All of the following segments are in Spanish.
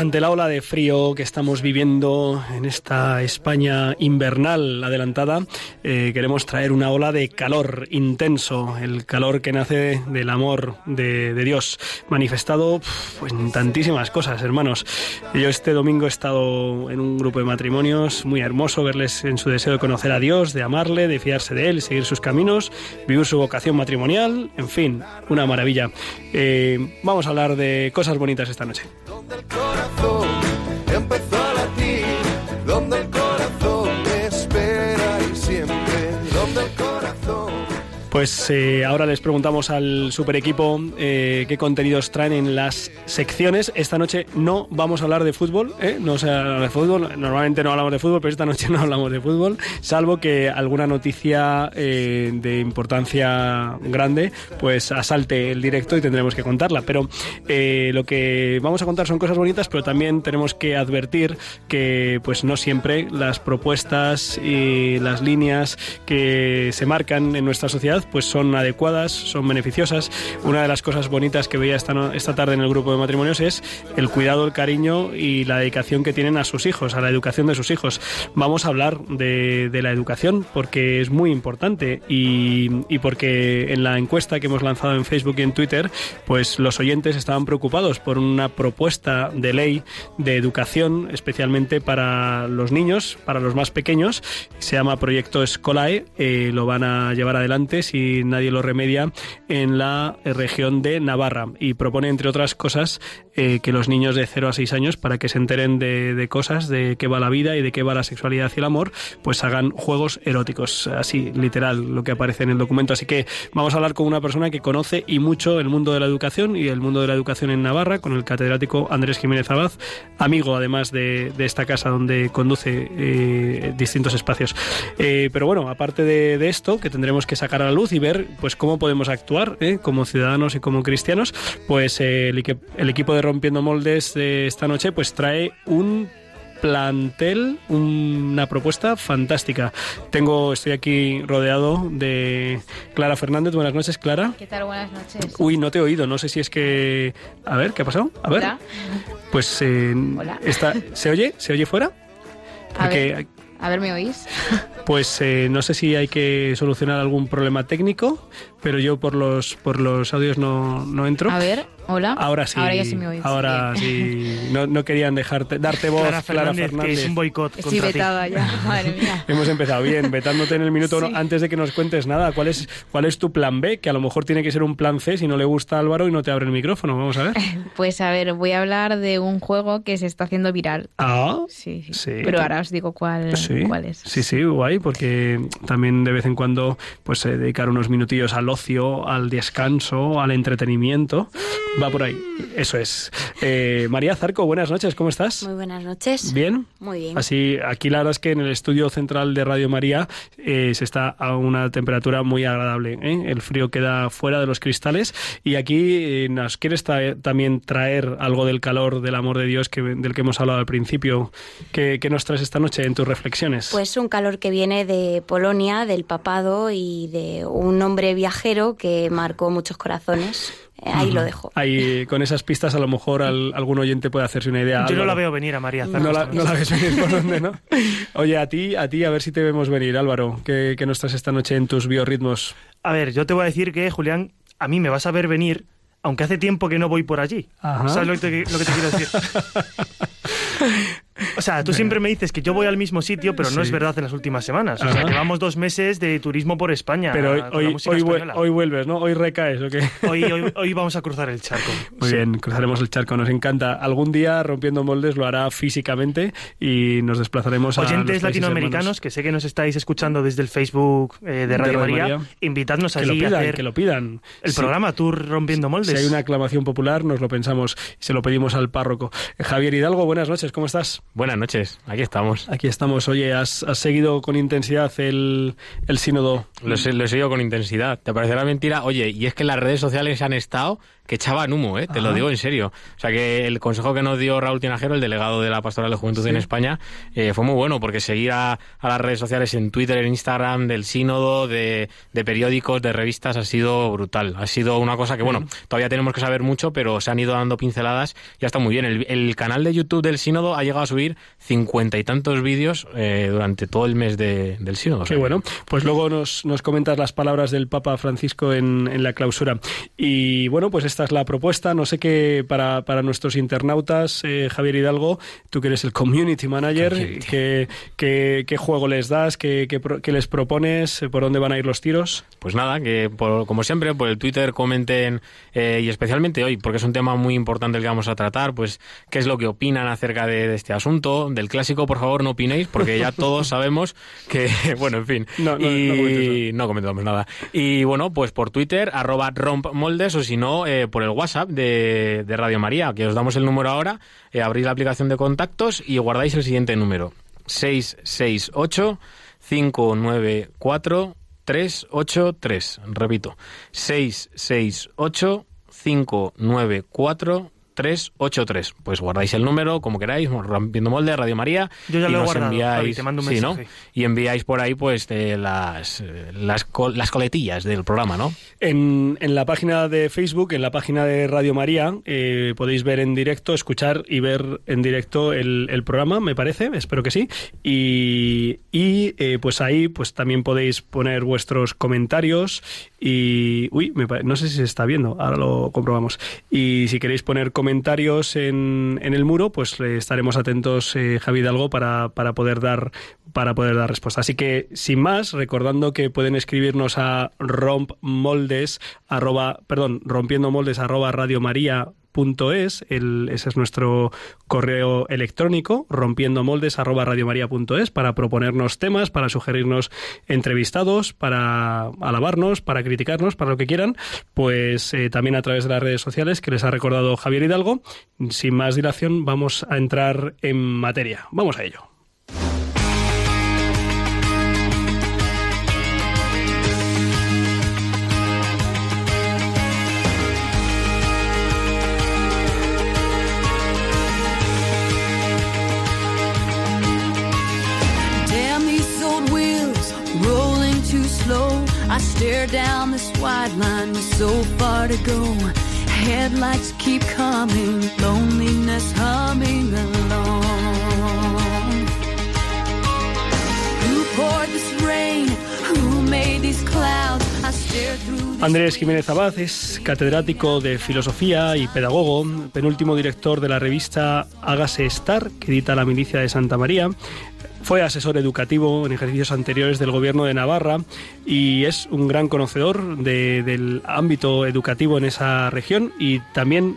Ante la ola de frío que estamos viviendo en esta España invernal adelantada, eh, queremos traer una ola de calor intenso, el calor que nace del amor de, Dios, manifestado pues, en tantísimas cosas, hermanos. Yo este domingo he estado en un grupo de matrimonios, muy hermoso verles en su deseo de conocer a Dios, de amarle, de fiarse de Él, seguir sus caminos, vivir su vocación matrimonial, en fin, una maravilla. Eh, vamos a hablar de cosas bonitas esta noche. A latir, Pues eh, ahora les preguntamos al super equipo eh, qué contenidos traen en las secciones. Esta noche no vamos a hablar de fútbol, ¿eh? no se habla de fútbol. Normalmente no hablamos de fútbol, pero esta noche no hablamos de fútbol, salvo que alguna noticia eh, de importancia grande pues asalte el directo y tendremos que contarla. Pero eh, lo que vamos a contar son cosas bonitas, pero también tenemos que advertir que pues no siempre las propuestas y las líneas que se marcan en nuestra sociedad pues son adecuadas, son beneficiosas. Una de las cosas bonitas que veía esta, esta tarde en el grupo de matrimonios es el cuidado, el cariño y la dedicación que tienen a sus hijos, a la educación de sus hijos. Vamos a hablar de, de la educación porque es muy importante y, y porque en la encuesta que hemos lanzado en Facebook y en Twitter, pues los oyentes estaban preocupados por una propuesta de ley de educación, especialmente para los niños, para los más pequeños. Se llama Proyecto Escolae. eh, lo van a llevar adelante si nadie lo remedia en la región de Navarra. Y propone, entre otras cosas, que los niños de 0 a 6 años, para que se enteren de, cosas, de qué va la vida y de qué va la sexualidad y el amor, pues hagan juegos eróticos, así literal lo que aparece en el documento. Así que vamos a hablar con una persona que conoce y mucho el mundo de la educación y el mundo de la educación en Navarra, con el catedrático Andrés Jiménez Abad, amigo además de, esta casa donde conduce eh, distintos espacios. Eh, pero bueno, aparte de, esto, que tendremos que sacar a la luz y ver pues cómo podemos actuar eh, como ciudadanos y como cristianos, pues el, el equipo de Rompiendo Moldes de esta noche pues trae un plantel, una propuesta fantástica. Tengo, estoy aquí rodeado de Clara Fernández. Buenas noches, Clara. ¿Qué tal? Buenas noches. Uy, no te he oído, no sé si es que... A ver, ¿qué ha pasado? A ver. Hola. Pues eh, Hola. está... ¿Se oye? ¿Se oye fuera? A Porque, ver, a ver, ¿me oís? pues eh, no sé si hay que solucionar algún problema técnico, pero yo por los por los audios no, no entro. A ver, hola. Ahora sí. Ahora ya sí me oís. Ahora sí. No, no querían dejarte, darte voz, Clara Clara Fernández, Fernández. que es un boicot Estoy contra ti. vetada ya, madre mía. Hemos empezado bien, vetándote en el minuto uno. Antes de que nos cuentes nada, ¿cuál es, ¿cuál es tu plan B? Que a lo mejor tiene que ser un plan C si no le gusta a Álvaro y no te abre el micrófono. Vamos a ver. Pues a ver, voy a hablar de un juego que se está haciendo viral. Ah, Sí, sí. Sí. Pero ahora os digo cuál, sí. cuál es. Sí, sí, guay, porque también de vez en cuando pues eh, dedicar unos minutillos al ocio, al descanso, al entretenimiento. Va por ahí. Eso es. Eh, María Zarco, buenas noches, ¿cómo estás? Muy buenas noches. ¿Bien? Muy bien. Así, aquí la verdad es que en el estudio central de Radio María eh, se está a una temperatura muy agradable. ¿eh? El frío queda fuera de los cristales y aquí eh, nos quieres traer- también traer algo del calor del amor de Dios que, del que hemos hablado al principio. ¿Qué, qué nos traes esta noche en tus reflexiones? Pues un calor que viene de Polonia, del papado y de un hombre viajero que marcó muchos corazones. Eh, Ahí lo dejo. Ahí, con esas pistas a lo mejor al- algún oyente puede hacerse una idea. Yo no la veo venir a María Zarco. No la, no la ves venir por dónde, ¿no? Oye, a ti, a ti, a ver si te vemos venir, Álvaro. ¿Qué, qué nos traes esta noche en tus biorritmos? A ver, yo te voy a decir que, Julián, a mí me vas a ver venir, aunque hace tiempo que no voy por allí. Ajá. ¿Sabes lo que, te, lo que te quiero decir? O sea, tú siempre me dices que yo voy al mismo sitio, pero no Sí. es verdad en las últimas semanas. O sea, Ajá. llevamos dos meses de turismo por España. Pero hoy, hoy, hoy, vuelves, ¿no? Hoy recaes, ¿o qué? Hoy, hoy- vamos a cruzar el charco. Muy Sí. bien, cruzaremos el charco, nos encanta. Algún día Rompiendo Moldes lo hará físicamente y nos desplazaremos a los Oyentes latinoamericanos, hermanos. que sé que nos estáis escuchando desde el Facebook eh, de Radio, María, invitadnos Que lo allí a pidan, hacer que lo pidan. el Sí. programa Tour Rompiendo Si Moldes. hay una aclamación popular, nos lo pensamos y se lo pedimos al párroco. Javier Hidalgo, buenas noches, ¿cómo estás? Buenas noches, aquí estamos. Aquí estamos. Oye, ¿has, has seguido con intensidad el, el sínodo? Lo, he- lo he seguido con intensidad. ¿Te parecerá mentira? Oye, y es que las redes sociales han estado que echaban humo, ¿eh? Te lo digo en serio. O sea que el consejo que nos dio Raúl Tinajero, el delegado de la Pastoral de Juventud en España, eh, fue muy bueno porque seguir a, a las redes sociales en Twitter, en Instagram, del sínodo, de, de periódicos, de revistas, ha sido brutal. Ha sido una cosa que, bueno, todavía tenemos que saber mucho, pero se han ido dando pinceladas y está muy bien. El, el canal de YouTube del sínodo ha llegado a subir cincuenta y tantos vídeos eh, durante todo el mes de- del sínodo. Qué bueno. Pues luego nos, nos comentas las palabras del Papa Francisco en, en la clausura. Y bueno, pues esta es la propuesta. No sé qué para, para nuestros internautas, eh, Javier Hidalgo, tú que eres el community manager, Community. ¿qué, qué, qué juego les das? ¿Qué, qué qué les propones? ¿Por dónde van a ir los tiros? Pues nada, que por- como siempre por el Twitter comenten eh, y especialmente hoy, porque es un tema muy importante el que vamos a tratar, pues qué es lo que opinan acerca de, de este asunto. Del clásico, por favor, no opinéis, porque ya todos sabemos que, bueno, en fin. No, no, no comentes y no comentamos nada. Y bueno, pues por Twitter, arroba rompmoldes, o si no, eh, por el WhatsApp de, de Radio María, que os damos el número ahora, eh, abrís la aplicación de contactos y guardáis el siguiente número. 668 594 383. Repito, 668 594 383. Pues guardáis el número como queráis, rompiendo molde, Radio María. Yo ya y lo he nos guardado, enviáis, Javi, te mando un sí. Y enviáis por ahí pues de las, eh, las, col- las coletillas del programa, ¿no? En, en la página de Facebook, en la página de Radio María, eh, podéis ver en directo, escuchar y ver en directo el, el programa, me parece, espero que sí. Y, y, eh, pues ahí pues también podéis poner vuestros comentarios y... Uy, no sé si se está viendo, ahora lo comprobamos. Y si queréis poner comentarios en, en el muro, pues estaremos atentos, eh, Javi Hidalgo, para, para poder dar para poder dar respuesta. Así que, sin más, recordando que pueden escribirnos a rompmoldes, arroba, perdón, rompiendo moldes, arroba el, ese es nuestro correo electrónico, rompiendo moldes, arroba radiomaria.es, para proponernos temas, para sugerirnos entrevistados, para alabarnos, para criticarnos, para lo que quieran, pues eh, también a través de las redes sociales que les ha recordado Javier Hidalgo. Sin más dilación, vamos a entrar en materia. Vamos a ello. I stare down this wide line with so far to go. Headlights keep coming, loneliness humming along. Who poured this rain? Who made these clouds? I stare through Andrés Jiménez Abad es catedrático de filosofía y pedagogo, penúltimo director de la revista Hágase Estar, que edita la milicia de Santa María. Fue asesor educativo en ejercicios anteriores del gobierno de Navarra y es un gran conocedor de- del ámbito educativo en esa región y también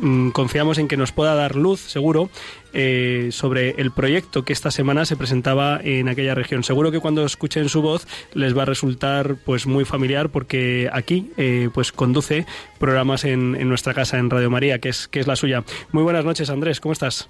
mm, confiamos en que nos pueda dar luz, seguro, eh, sobre el proyecto que esta semana se presentaba en aquella región. Seguro que cuando escuchen su voz les va a resultar pues muy familiar porque aquí eh, pues conduce programas en, en nuestra casa en Radio María, que es, que es la suya. Muy buenas noches, Andrés, ¿cómo estás?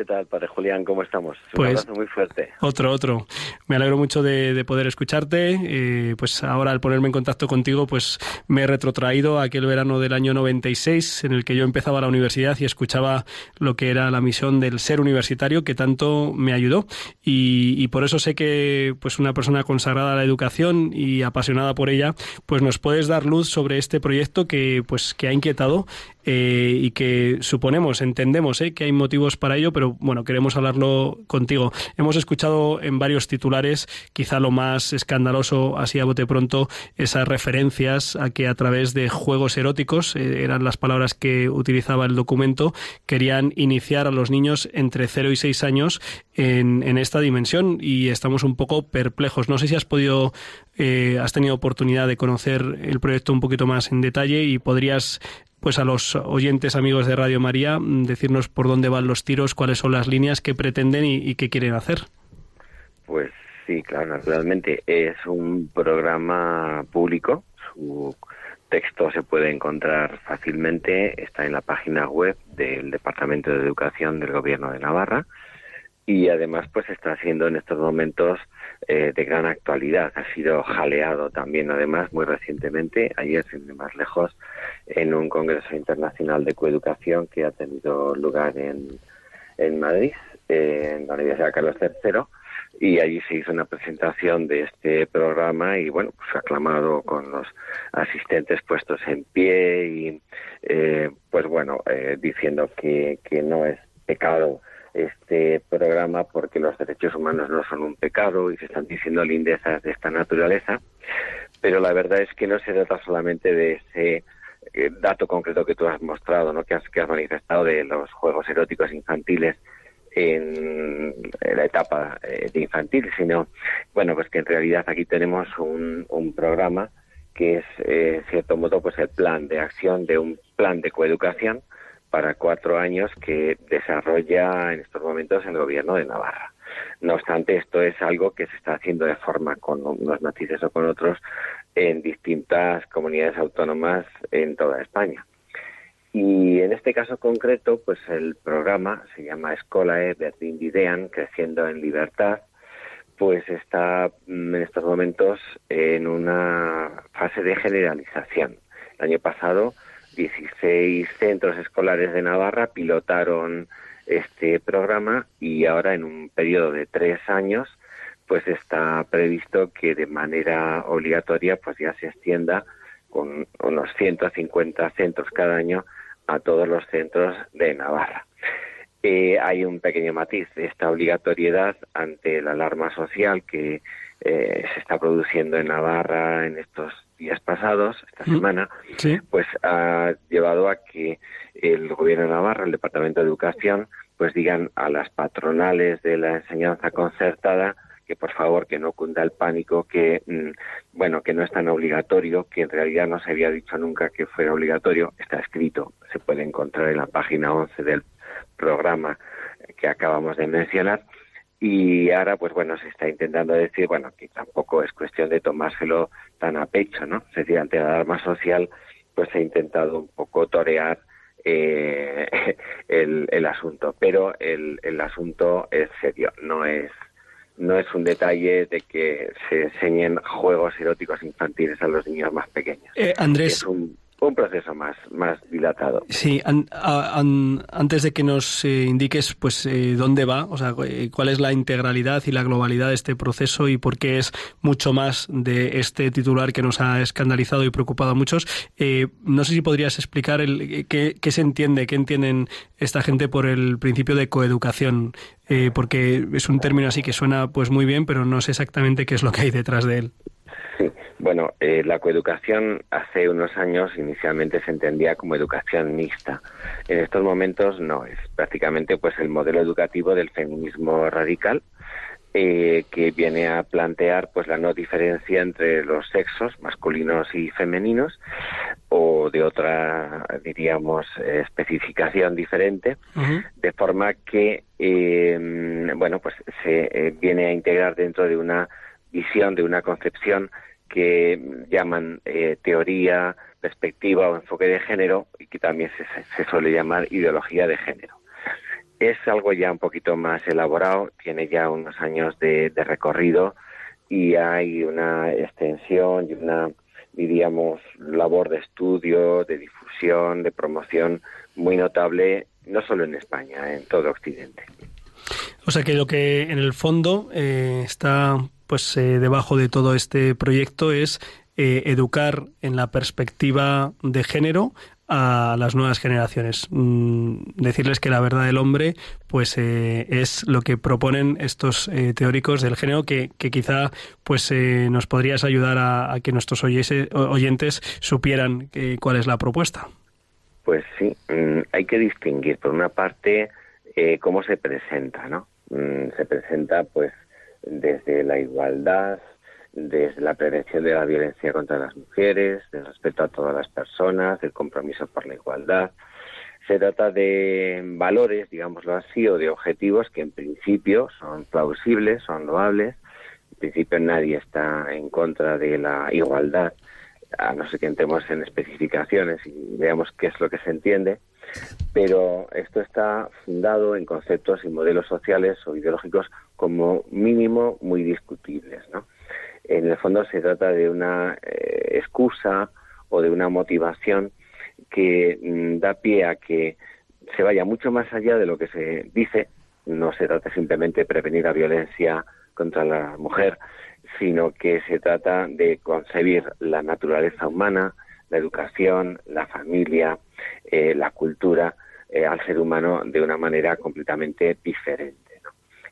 ¿Qué tal, padre Julián? ¿Cómo estamos? Un Pues- abrazo muy fuerte. Otro, otro. Me alegro mucho de, de poder escucharte. Eh, pues ahora al ponerme en contacto contigo, pues me he retrotraído a aquel verano del año 96 en el que yo empezaba la universidad y escuchaba lo que era la misión del ser universitario que tanto me ayudó. Y, y por eso sé que pues una persona consagrada a la educación y apasionada por ella, pues nos puedes dar luz sobre este proyecto que pues que ha inquietado eh, y que suponemos, entendemos eh, que hay motivos para ello, pero bueno, queremos hablarlo contigo. Hemos escuchado en varios titulares, quizá lo más escandaloso, así a bote pronto, esas referencias a que a través de juegos eróticos, eh, eran las palabras que utilizaba el documento, querían iniciar a los niños entre 0 y 6 años en, en esta dimensión y estamos un poco perplejos. No sé si has podido, eh, has tenido oportunidad de conocer el proyecto un poquito más en detalle y podrías pues a los oyentes amigos de Radio María decirnos por dónde van los tiros, cuáles son las líneas que pretenden y, y qué quieren hacer. Pues sí, claro, naturalmente es un programa público. Su texto se puede encontrar fácilmente, está en la página web del Departamento de Educación del Gobierno de Navarra. y además pues está siendo en estos momentos eh, de gran actualidad. Ha sido jaleado también además muy recientemente, ayer sin ir más lejos, en un Congreso Internacional de Coeducación que ha tenido lugar en, en Madrid, eh, en la Universidad Carlos III y allí se hizo una presentación de este programa y bueno pues aclamado con los asistentes puestos en pie y eh, pues bueno eh, diciendo que, que no es pecado este programa porque los derechos humanos no son un pecado y se están diciendo lindezas de esta naturaleza pero la verdad es que no se trata solamente de ese eh, dato concreto que tú has mostrado, ¿no? que, has, que has manifestado de los juegos eróticos infantiles en, la etapa eh, de infantil, sino, bueno, pues que en realidad aquí tenemos un, un programa que es, eh, en cierto modo, pues el plan de acción de un plan de coeducación para cuatro años que desarrolla en estos momentos el gobierno de Navarra. No obstante, esto es algo que se está haciendo de forma con unos matices o con otros en distintas comunidades autónomas en toda España. Y en este caso concreto, pues el programa se llama Escolae Berdindidean, Creciendo en Libertad, pues está mm, en estos momentos en una fase de generalización. El año pasado, 16 centros escolares de Navarra pilotaron este programa y ahora en un periodo de tres años, pues está previsto que de manera obligatoria pues ya se extienda con unos 150 centros cada año a todos los centros de Navarra. Eh, hay un pequeño matiz, esta obligatoriedad ante la alarma social que eh, se está produciendo en Navarra en estos días pasados, esta semana, pues ha llevado a que el gobierno de Navarra, el Departamento de Educación, pues digan a las patronales de la enseñanza concertada que por favor que no cunda el pánico, que mm, bueno, que no es tan obligatorio, que en realidad no se había dicho nunca que fuera obligatorio, está escrito, se puede encontrar en la página 11 del programa que acabamos de mencionar. Y ahora, pues bueno, se está intentando decir, bueno, que tampoco es cuestión de tomárselo tan a pecho, ¿no? Es decir, ante la alarma social, pues se ha intentado un poco torear eh, el, el asunto. Pero el, el asunto es serio, no es no es un detalle de que se enseñen juegos eróticos infantiles a los niños más pequeños. Eh, Andrés. Es un, un proceso más, más dilatado. Sí, antes de que nos eh, indiques pues eh, dónde va, o sea, eh, cuál es la integralidad y la globalidad de este proceso y por qué es mucho más de este titular que nos ha escandalizado y preocupado a muchos, no sé si podrías explicar el, qué, qué se entiende, qué entienden esta gente por el principio de coeducación, porque es un término así que suena pues muy bien, pero no sé exactamente qué es lo que hay detrás de él. Bueno, eh, la coeducación hace unos años inicialmente se entendía como educación mixta. En estos momentos no, es prácticamente pues el modelo educativo del feminismo radical eh, que viene a plantear pues la no diferencia entre los sexos masculinos y femeninos o de otra diríamos especificación diferente de forma que eh, bueno pues se eh, viene a integrar dentro de una visión de una concepción que llaman eh, teoría, perspectiva o enfoque de género y que también se, suele llamar ideología de género. Es algo ya un poquito más elaborado, tiene ya unos años de, de recorrido y hay una extensión y una, diríamos, labor de estudio, de difusión, de promoción muy notable, no solo en España, en todo Occidente. O sea que lo que en el fondo eh, está pues eh, debajo de todo este proyecto es eh, educar en la perspectiva de género a las nuevas generaciones. Mm, decirles que la verdad del hombre pues eh, es lo que proponen estos eh, teóricos del género que, que quizá pues eh, nos podrías ayudar a, que nuestros oyentes supieran que- cuál es la propuesta. Pues sí, mm, hay que distinguir, por una parte, eh, cómo se presenta, ¿no? Mm, se presenta, pues, desde la igualdad, desde la prevención de la violencia contra las mujeres, del respeto a todas las personas, del compromiso por la igualdad. Se trata de valores, digámoslo así, o de objetivos que en principio son plausibles, son loables. En principio nadie está en contra de la igualdad, a no ser que entremos en especificaciones y veamos qué es lo que se entiende. Pero esto está fundado en conceptos y modelos sociales o ideológicos como mínimo muy discutibles, ¿no? En el fondo se trata de una eh, excusa o de una motivación que mm, da pie a que se vaya mucho más allá de lo que se dice. No se trata simplemente de prevenir la violencia contra la mujer, sino que se trata de concebir la naturaleza humana, la educación, la familia, eh, la cultura eh, al ser humano de una manera completamente diferente.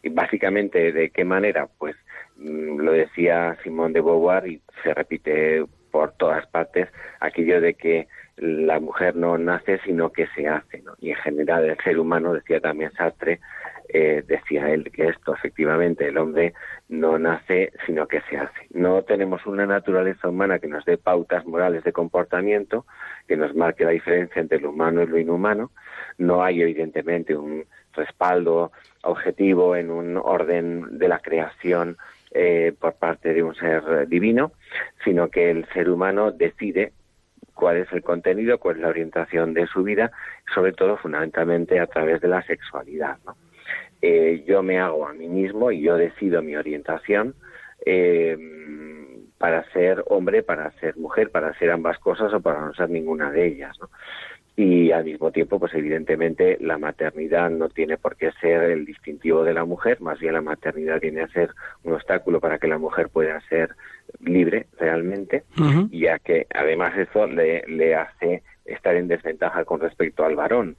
Y básicamente, ¿de qué manera? Pues mm, lo decía Simón de Beauvoir y se repite por todas partes aquello de que la mujer no nace sino que se hace. Y en general el ser humano, decía también Sartre, eh, decía él que esto efectivamente el hombre no nace sino que se hace. No tenemos una naturaleza humana que nos dé pautas morales de comportamiento, que nos marque la diferencia entre lo humano y lo inhumano. No hay evidentemente un respaldo objetivo en un orden de la creación eh, por parte de un ser divino, sino que el ser humano decide cuál es el contenido, cuál es la orientación de su vida, sobre todo fundamentalmente a través de la sexualidad. ¿no? Eh, yo me hago a mí mismo y yo decido mi orientación eh, para ser hombre, para ser mujer, para ser ambas cosas o para no ser ninguna de ellas. ¿no? y al mismo tiempo, pues evidentemente la maternidad no tiene por qué ser el distintivo de la mujer, más bien la maternidad tiene que ser un obstáculo para que la mujer pueda ser libre realmente, ya que además eso le, le hace estar en desventaja con respecto al varón.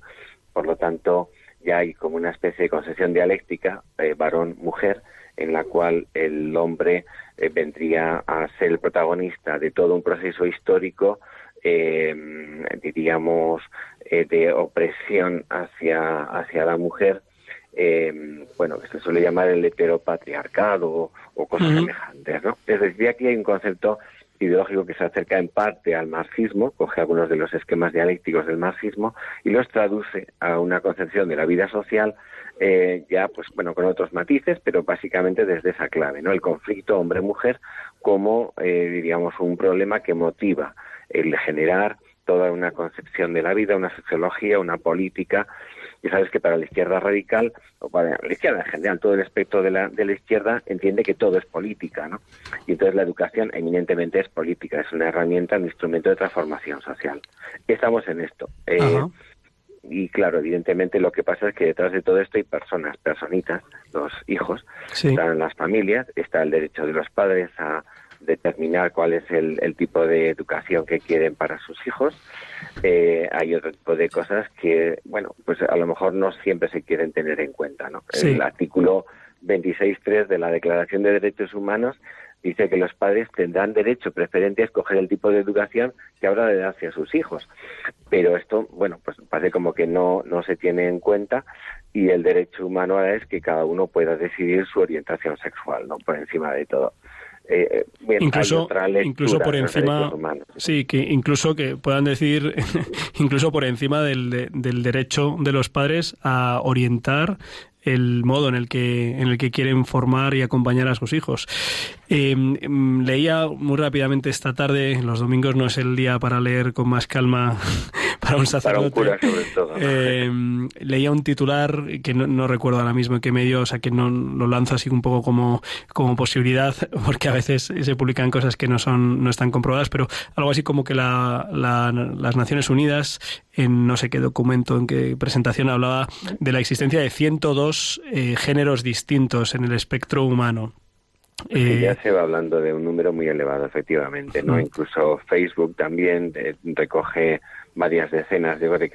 Por lo tanto, ya hay como una especie de concesión dialéctica, eh, varón-mujer, en la cual el hombre eh, vendría a ser el protagonista de todo un proceso histórico eh, diríamos, eh, de opresión hacia, hacia la mujer, eh, bueno, que se suele llamar el heteropatriarcado o, cosas semejantes, ¿no? Es decir, aquí hay un concepto ideológico que se acerca en parte al marxismo, coge algunos de los esquemas dialécticos del marxismo y los traduce a una concepción de la vida social eh, ya, pues bueno, con otros matices, pero básicamente desde esa clave, ¿no? El conflicto hombre-mujer como, eh, diríamos, un problema que motiva el generar toda una concepción de la vida, una sociología, una política. Y sabes que para la izquierda radical, o para la izquierda en general, todo el espectro de la, de la izquierda entiende que todo es política, ¿no? Y entonces la educación eminentemente es política, es una herramienta, un instrumento de transformación social. Estamos en esto. Eh, y claro, evidentemente lo que pasa es que detrás de todo esto hay personas, personitas, los hijos, están las familias, está el derecho de los padres a determinar cuál es el, tipo de educación que quieren para sus hijos. Eh, hay otro tipo de cosas que, bueno, pues a lo mejor no siempre se quieren tener en cuenta. ¿no? El artículo 26.3 de la Declaración de Derechos Humanos dice que los padres tendrán derecho preferente a escoger el tipo de educación que habrá de dar hacia sus hijos. Pero esto, bueno, pues parece como que no, no se tiene en cuenta y el derecho humano ahora es que cada uno pueda decidir su orientación sexual, ¿no? Por encima de todo. Eh, eh, incluso incluso por encima sí que incluso que puedan decir incluso por encima del, del derecho de los padres a orientar el modo en el que en el que quieren formar y acompañar a sus hijos. Eh, leía muy rápidamente esta tarde, los domingos no es el día para leer con más calma para un sacerdote. Eh, leía un titular que no, recuerdo ahora mismo en qué medio, o sea que no lo lanzo así un poco como, como posibilidad, porque a veces se publican cosas que no son no están comprobadas, pero algo así como que la, las Naciones Unidas en no sé qué documento, en qué presentación hablaba de la existencia de 102 eh, géneros distintos en el espectro humano. Eh, ya se va hablando de un número muy elevado, efectivamente, ¿no? Incluso Facebook también eh, recoge varias decenas, digo, de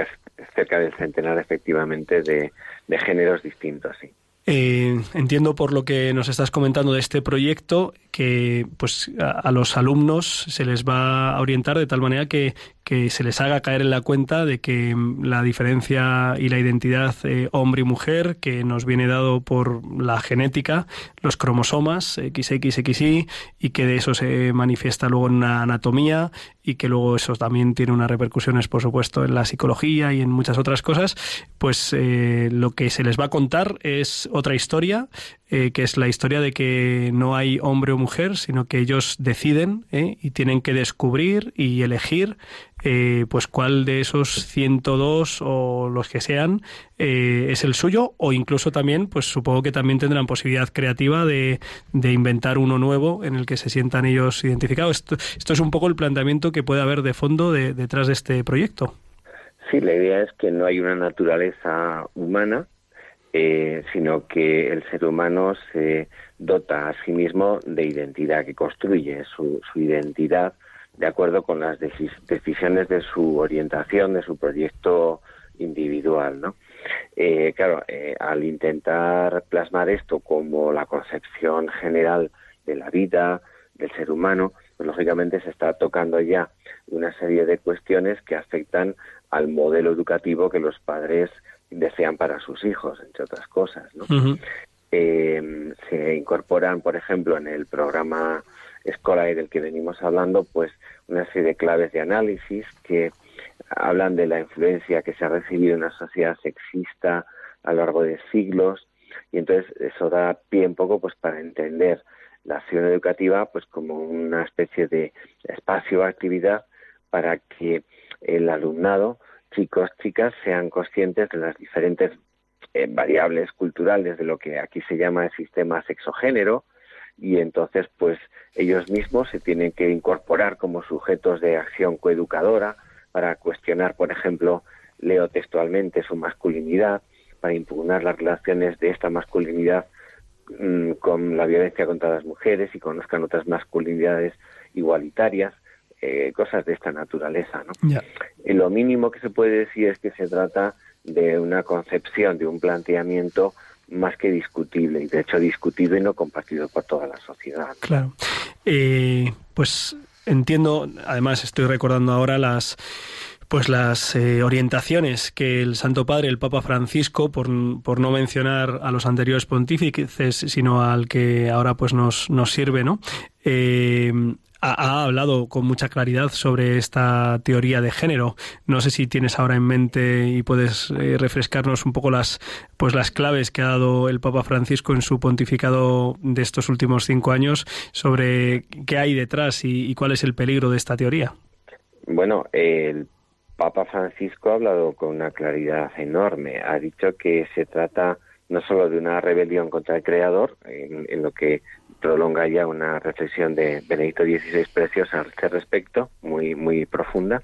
cerca del centenar, efectivamente, de, de géneros distintos, sí. Eh, entiendo por lo que nos estás comentando de este proyecto que pues a, los alumnos se les va a orientar de tal manera que, que, se les haga caer en la cuenta de que la diferencia y la identidad eh, hombre y mujer que nos viene dado por la genética, los cromosomas XXXY y que de eso se manifiesta luego en una anatomía y que luego eso también tiene unas repercusiones por supuesto en la psicología y en muchas otras cosas, pues eh, lo que se les va a contar es otra historia, eh, que es la historia de que no hay hombre o mujer, sino que ellos deciden ¿eh? y tienen que descubrir y elegir eh, pues cuál de esos 102 o los que sean eh, es el suyo o incluso también, pues supongo que también tendrán posibilidad creativa de, de inventar uno nuevo en el que se sientan ellos identificados. Esto, esto es un poco el planteamiento que puede haber de fondo de- detrás de este proyecto. Sí, la idea es que no hay una naturaleza humana, eh, sino que el ser humano se dota a sí mismo de identidad, que construye su, identidad de acuerdo con las deci- decisiones de su orientación, de su proyecto individual, ¿no? Eh, claro, eh, al intentar plasmar esto como la concepción general de la vida, del ser humano, pues lógicamente se está tocando ya una serie de cuestiones que afectan al modelo educativo que los padres desean para sus hijos, entre otras cosas, ¿no? Eh, se incorporan, por ejemplo, en el programa escolar del que venimos hablando, pues una serie de claves de análisis que hablan de la influencia que se ha recibido en una sociedad sexista a lo largo de siglos y entonces eso da pie un poco pues para entender la acción educativa pues como una especie de espacio o actividad para que el alumnado, chicos, chicas, sean conscientes de las diferentes eh, variables culturales de lo que aquí se llama el sistema sexogénero y entonces pues ellos mismos se tienen que incorporar como sujetos de acción coeducadora para cuestionar, por ejemplo, leo textualmente su masculinidad, para impugnar las relaciones de esta masculinidad mm, con la violencia contra las mujeres y conozcan otras masculinidades igualitarias, eh, cosas de esta naturaleza, ¿no? Y lo mínimo que se puede decir es que se trata de una concepción, de un planteamiento más que discutible, y de hecho discutido y no compartido por toda la sociedad. Claro. Eh, pues entiendo, además estoy recordando ahora las pues las eh, orientaciones que el Santo Padre, el Papa Francisco, por, por no mencionar a los anteriores pontífices, sino al que ahora pues nos, nos sirve, ¿no? Eh, ha, ha hablado con mucha claridad sobre esta teoría de género. No sé si tienes ahora en mente y puedes eh, refrescarnos un poco las pues las claves que ha dado el Papa Francisco en su pontificado de estos últimos cinco años sobre qué hay detrás y, y cuál es el peligro de esta teoría. Bueno, el Papa Francisco ha hablado con una claridad enorme. Ha dicho que se trata no solo de una rebelión contra el Creador, en, en lo que prolonga ya una reflexión de Benedicto XVI preciosa al este respecto, muy muy profunda,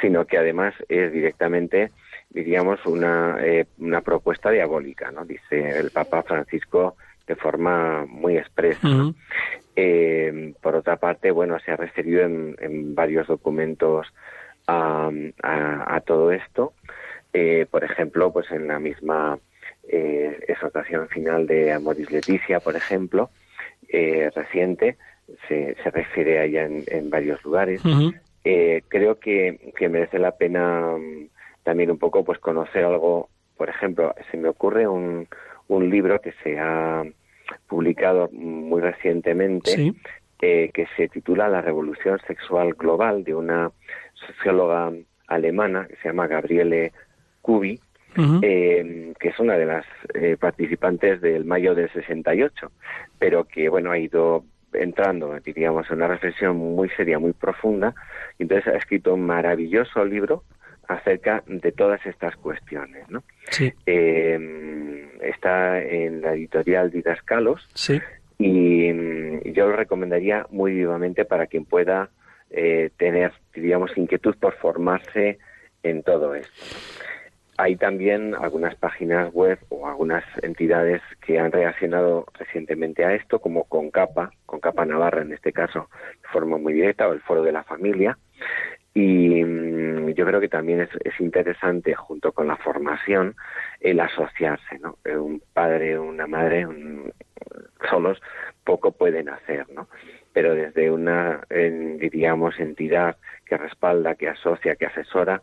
sino que además es directamente, diríamos, una, eh, una propuesta diabólica, ¿no? Dice el Papa Francisco de forma muy expresa. Eh, por otra parte, bueno, se ha referido en, en varios documentos a, a, a todo esto. Eh, por ejemplo, pues en la misma eh, exhortación final de Amoris Leticia, por ejemplo, eh, reciente, se, se refiere a ella en, en varios lugares. Eh, creo que, que merece la pena mm, también un poco pues conocer algo. Por ejemplo, se me ocurre un, un libro que se ha publicado muy recientemente Sí. eh, que se titula La Revolución Sexual Global de una socióloga alemana que se llama Gabriele Kubi, Eh, que es una de las eh, participantes del mayo del 68, pero que bueno ha ido entrando, diríamos, en una reflexión muy seria, muy profunda, y entonces ha escrito un maravilloso libro acerca de todas estas cuestiones, ¿no? Sí, Eh, está en la editorial Didascalos sí. y mm, yo lo recomendaría muy vivamente para quien pueda eh, tener, diríamos, inquietud por formarse en todo esto. Hay también algunas páginas web o algunas entidades que han reaccionado recientemente a esto, como Concapa, Concapa Navarra en este caso, de forma muy directa, o el Foro de la Familia. Y mm, yo creo que también es, es interesante, junto con la formación, el asociarse, ¿no? Eh, Un padre, una madre, un- solos poco pueden hacer, ¿no? Pero desde una, diríamos, entidad que respalda, que asocia, que asesora,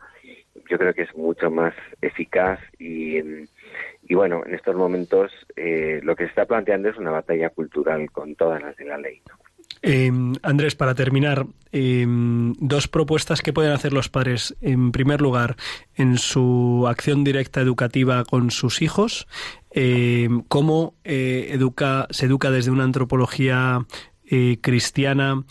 yo creo que es mucho más eficaz y, y bueno, en estos momentos eh, lo que se está planteando es una batalla cultural con todas las de la ley. ¿no? Eh, Andrés, para terminar, eh, dos propuestas que pueden hacer los padres. En primer lugar, en su acción directa educativa con sus hijos, eh, cómo eh, educa, se educa desde una antropología eh, cristiana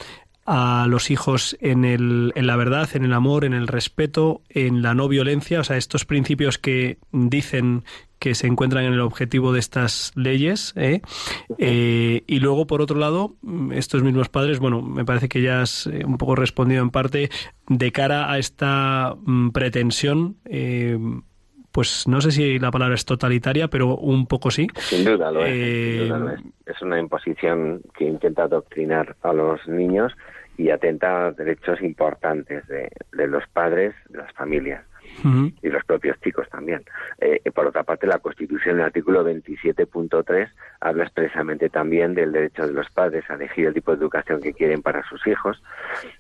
a los hijos en, el, en la verdad, en el amor, en el respeto, en la no violencia, o sea, estos principios que dicen que se encuentran en el objetivo de estas leyes. ¿eh? Eh, y luego, por otro lado, estos mismos padres, bueno, me parece que ya has eh, un poco respondido en parte de cara a esta mm, pretensión. pues no sé si la palabra es totalitaria, pero un poco sí. Sin duda lo es. Sin duda lo es. es una imposición que intenta adoctrinar a los niños y atenta a derechos importantes de, de los padres, de las familias y los propios chicos también. Eh, por otra parte, la Constitución, en el artículo 27.3, habla expresamente también del derecho de los padres a elegir el tipo de educación que quieren para sus hijos.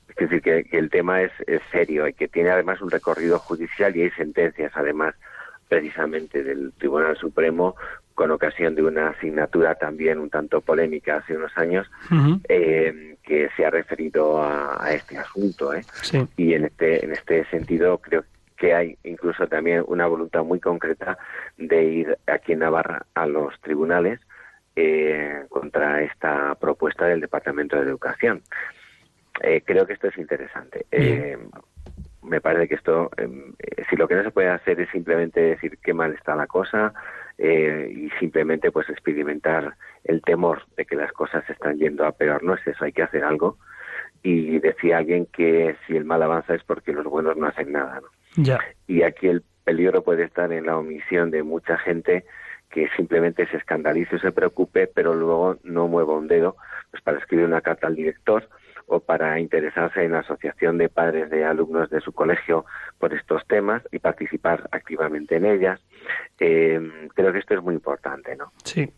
Es decir, que, el tema es, serio y que tiene además un recorrido judicial y hay sentencias, además, precisamente del Tribunal Supremo con ocasión de una asignatura también un tanto polémica hace unos años, eh, que se ha referido a, este asunto. ¿eh? Y en este, en este sentido creo que hay incluso también una voluntad muy concreta de ir aquí en Navarra a los tribunales eh, contra esta propuesta del Departamento de Educación. Eh, creo que esto es interesante. Eh, me parece que esto, si lo que no se puede hacer es simplemente decir qué mal está la cosa y simplemente pues experimentar el temor de que las cosas se están yendo a peor, no es eso, hay que hacer algo. Y decía alguien que si el mal avanza es porque los buenos no hacen nada. ¿no? Y aquí el peligro puede estar en la omisión de mucha gente que simplemente se escandalice o se preocupe, pero luego no mueva un dedo pues para escribir una carta al director o para interesarse en la asociación de padres de alumnos de su colegio por estos temas y participar activamente en ellas. Eh, creo que esto es muy importante, ¿no? Sí.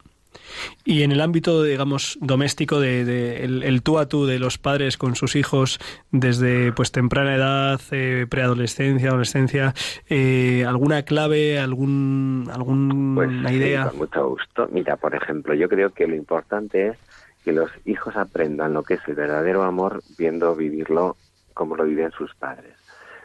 Y en el ámbito, digamos, doméstico, de, el, tú a tú de los padres con sus hijos desde pues temprana edad, eh, preadolescencia, adolescencia, eh, ¿alguna clave, algún, alguna pues, idea? con mucho gusto. Mira, por ejemplo, yo creo que lo importante es que los hijos aprendan lo que es el verdadero amor viendo vivirlo como lo viven sus padres.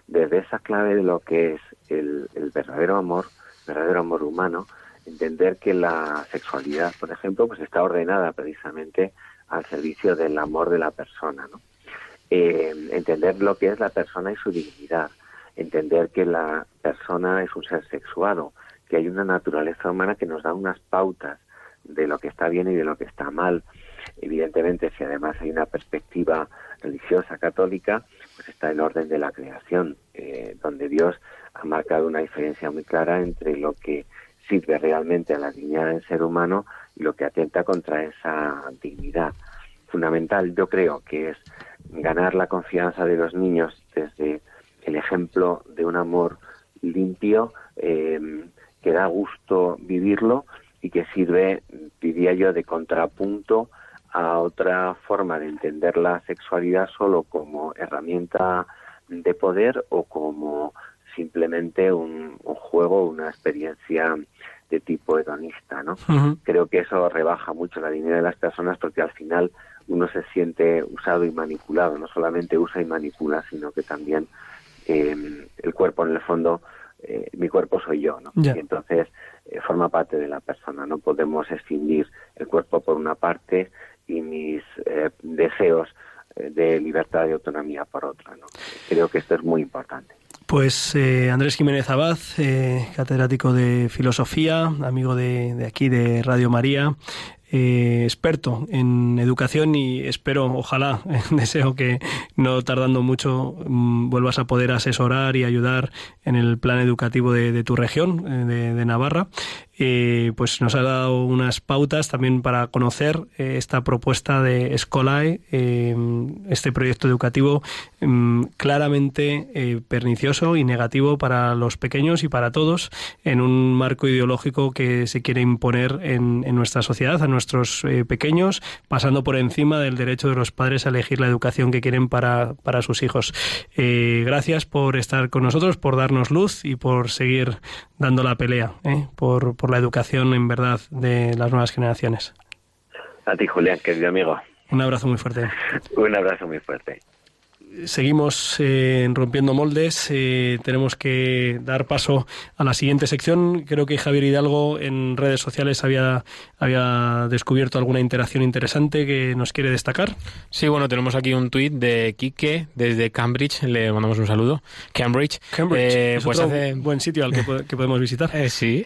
Desde esa clave de lo que es el, verdadero amor, verdadero amor humano, entender que la sexualidad, por ejemplo, pues está ordenada precisamente al servicio del amor de la persona, ¿no? Eh, entender lo que es la persona y su dignidad, entender que la persona es un ser sexuado, que hay una naturaleza humana que nos da unas pautas de lo que está bien y de lo que está mal. Evidentemente, si además hay una perspectiva religiosa católica, pues está el orden de la creación, eh, donde Dios ha marcado una diferencia muy clara entre lo que sirve realmente a la dignidad del ser humano y lo que atenta contra esa dignidad. Fundamental, yo creo que es ganar la confianza de los niños desde el ejemplo de un amor limpio, eh, que da gusto vivirlo y que sirve, diría yo, de contrapunto a otra forma de entender la sexualidad solo como herramienta de poder o como simplemente un, un juego, una experiencia de tipo hedonista, ¿no? Creo que eso rebaja mucho la dignidad de las personas porque al final uno se siente usado y manipulado, no solamente usa y manipula, sino que también eh, el cuerpo en el fondo, eh, mi cuerpo soy yo, ¿no? Y entonces eh, forma parte de la persona, no podemos escindir el cuerpo por una parte y mis deseos de libertad y autonomía por otra, ¿no? Creo que esto es muy importante. Pues eh, Andrés Jiménez Abad, eh, catedrático de filosofía, amigo de aquí de Radio María, eh, experto en educación y espero, ojalá, deseo que no tardando mucho mm, vuelvas a poder asesorar y ayudar en el plan educativo de, tu región, de, Navarra. Eh, pues nos ha dado unas pautas también para conocer eh, esta propuesta de Scolae, eh, este proyecto educativo mm, claramente pernicioso y negativo para los pequeños y para todos en un marco ideológico que se quiere imponer en, en nuestra sociedad, nuestros pequeños, pasando por encima del derecho de los padres a elegir la educación que quieren para, para sus hijos. gracias por estar con nosotros, por darnos luz y por seguir dando la pelea por por la educación en verdad de las nuevas generaciones. A ti, Julián, querido amigo. Un abrazo muy fuerte. Un abrazo muy fuerte. Seguimos eh, rompiendo moldes. eh, tenemos que dar paso a la siguiente sección. Creo que Javier Hidalgo en redes sociales había, había descubierto alguna interacción interesante que nos quiere destacar. Sí, bueno, tenemos aquí un tuit de Quique desde Cambridge, le mandamos un saludo. Cambridge. Cambridge Eh, es pues otro hace... buen sitio al que, po- que podemos visitar. Sí.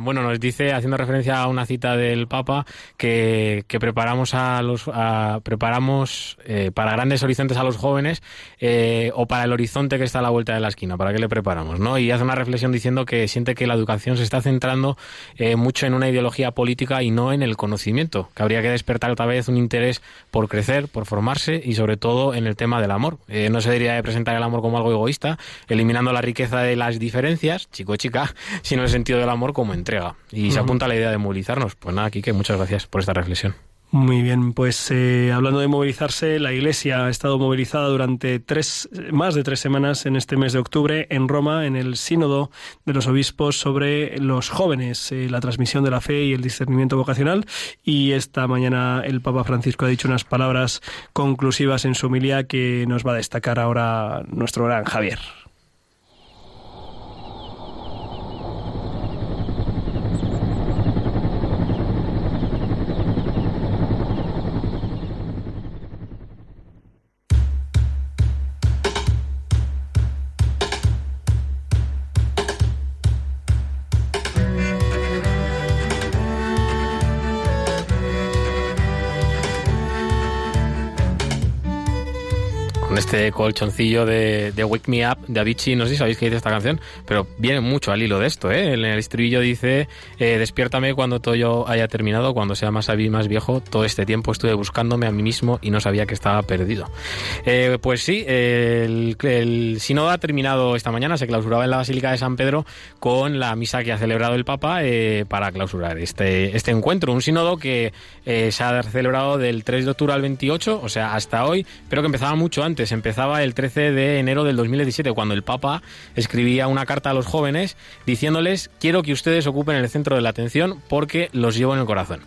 Bueno, nos dice, haciendo referencia a una cita del Papa, que, que preparamos a los a- preparamos para grandes horizontes a los jóvenes eh, o para el horizonte que está a la vuelta de la esquina. ¿Para qué le preparamos? ¿no? Y hace una reflexión diciendo que siente que la educación se está centrando eh, mucho en una ideología política y no en el conocimiento. Que habría que despertar otra vez un interés por crecer, por formarse y sobre todo en el tema del amor. Eh, no se debería de presentar el amor como algo egoísta, eliminando la riqueza de las diferencias, chico chica, sino el sentido del amor como entrega. Y se apunta a la idea de movilizarnos. Pues nada, Quique, muchas gracias por esta reflexión. Muy bien, pues eh, hablando de movilizarse, la Iglesia ha estado movilizada durante tres, más de tres semanas en este mes de octubre en Roma, en el Sínodo de los Obispos sobre los jóvenes, eh, la transmisión de la fe y el discernimiento vocacional. Y esta mañana el Papa Francisco ha dicho unas palabras conclusivas en su homilía que nos va a destacar ahora nuestro gran Javier. Este colchoncillo de, de Wake Me Up de Avicii. No sé si sabéis qué dice esta canción, pero viene mucho al hilo de esto. ¿eh? En el estribillo dice: eh, Despiértame cuando todo yo haya terminado, cuando sea más sabi- más viejo. Todo este tiempo estuve buscándome a mí mismo y no sabía que estaba perdido. Eh, pues sí, el, sínodo ha terminado esta mañana. Se clausuraba en la Basílica de San Pedro con la misa que ha celebrado el Papa para clausurar este, este encuentro. Un sínodo que se ha celebrado del 3 de octubre al 28, o sea, hasta hoy, pero que empezaba mucho antes. Empezaba el 13 de enero del 2017, cuando el Papa escribía una carta a los jóvenes diciéndoles: Quiero que ustedes ocupen el centro de la atención porque los llevo en el corazón.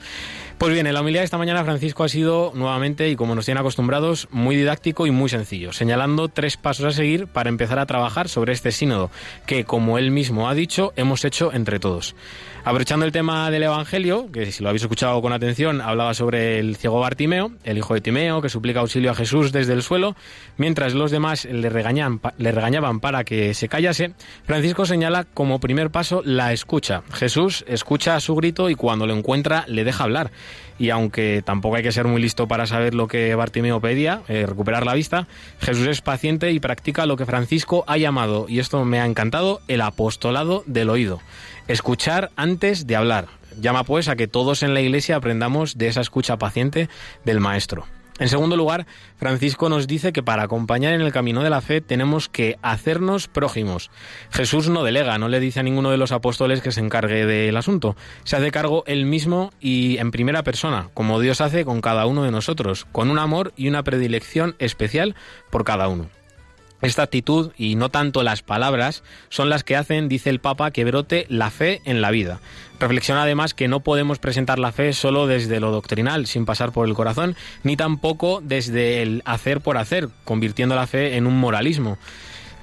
Pues bien, en la humildad de esta mañana Francisco ha sido nuevamente, y como nos tienen acostumbrados, muy didáctico y muy sencillo, señalando tres pasos a seguir para empezar a trabajar sobre este sínodo, que, como él mismo ha dicho, hemos hecho entre todos. Aprovechando el tema del Evangelio, que si lo habéis escuchado con atención, hablaba sobre el ciego Bartimeo, el hijo de Timeo, que suplica auxilio a Jesús desde el suelo, mientras los demás le, regañan, le regañaban para que se callase, Francisco señala como primer paso la escucha. Jesús escucha su grito y cuando lo encuentra le deja hablar. Y aunque tampoco hay que ser muy listo para saber lo que Bartimeo pedía, eh, recuperar la vista, Jesús es paciente y practica lo que Francisco ha llamado, y esto me ha encantado, el apostolado del oído. Escuchar antes de hablar. Llama pues a que todos en la iglesia aprendamos de esa escucha paciente del Maestro. En segundo lugar, Francisco nos dice que para acompañar en el camino de la fe tenemos que hacernos prójimos. Jesús no delega, no le dice a ninguno de los apóstoles que se encargue del asunto. Se hace cargo él mismo y en primera persona, como Dios hace con cada uno de nosotros, con un amor y una predilección especial por cada uno. Esta actitud, y no tanto las palabras, son las que hacen, dice el Papa, que brote la fe en la vida. Reflexiona además que no podemos presentar la fe solo desde lo doctrinal, sin pasar por el corazón, ni tampoco desde el hacer por hacer, convirtiendo la fe en un moralismo.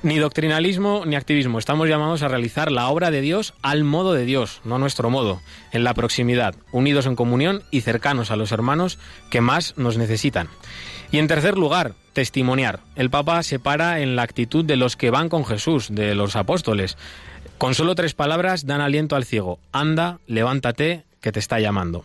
Ni doctrinalismo ni activismo. Estamos llamados a realizar la obra de Dios al modo de Dios, no a nuestro modo, en la proximidad, unidos en comunión y cercanos a los hermanos que más nos necesitan. Y en tercer lugar, testimoniar. El Papa se para en la actitud de los que van con Jesús, de los apóstoles. Con solo tres palabras dan aliento al ciego. Anda, levántate, que te está llamando.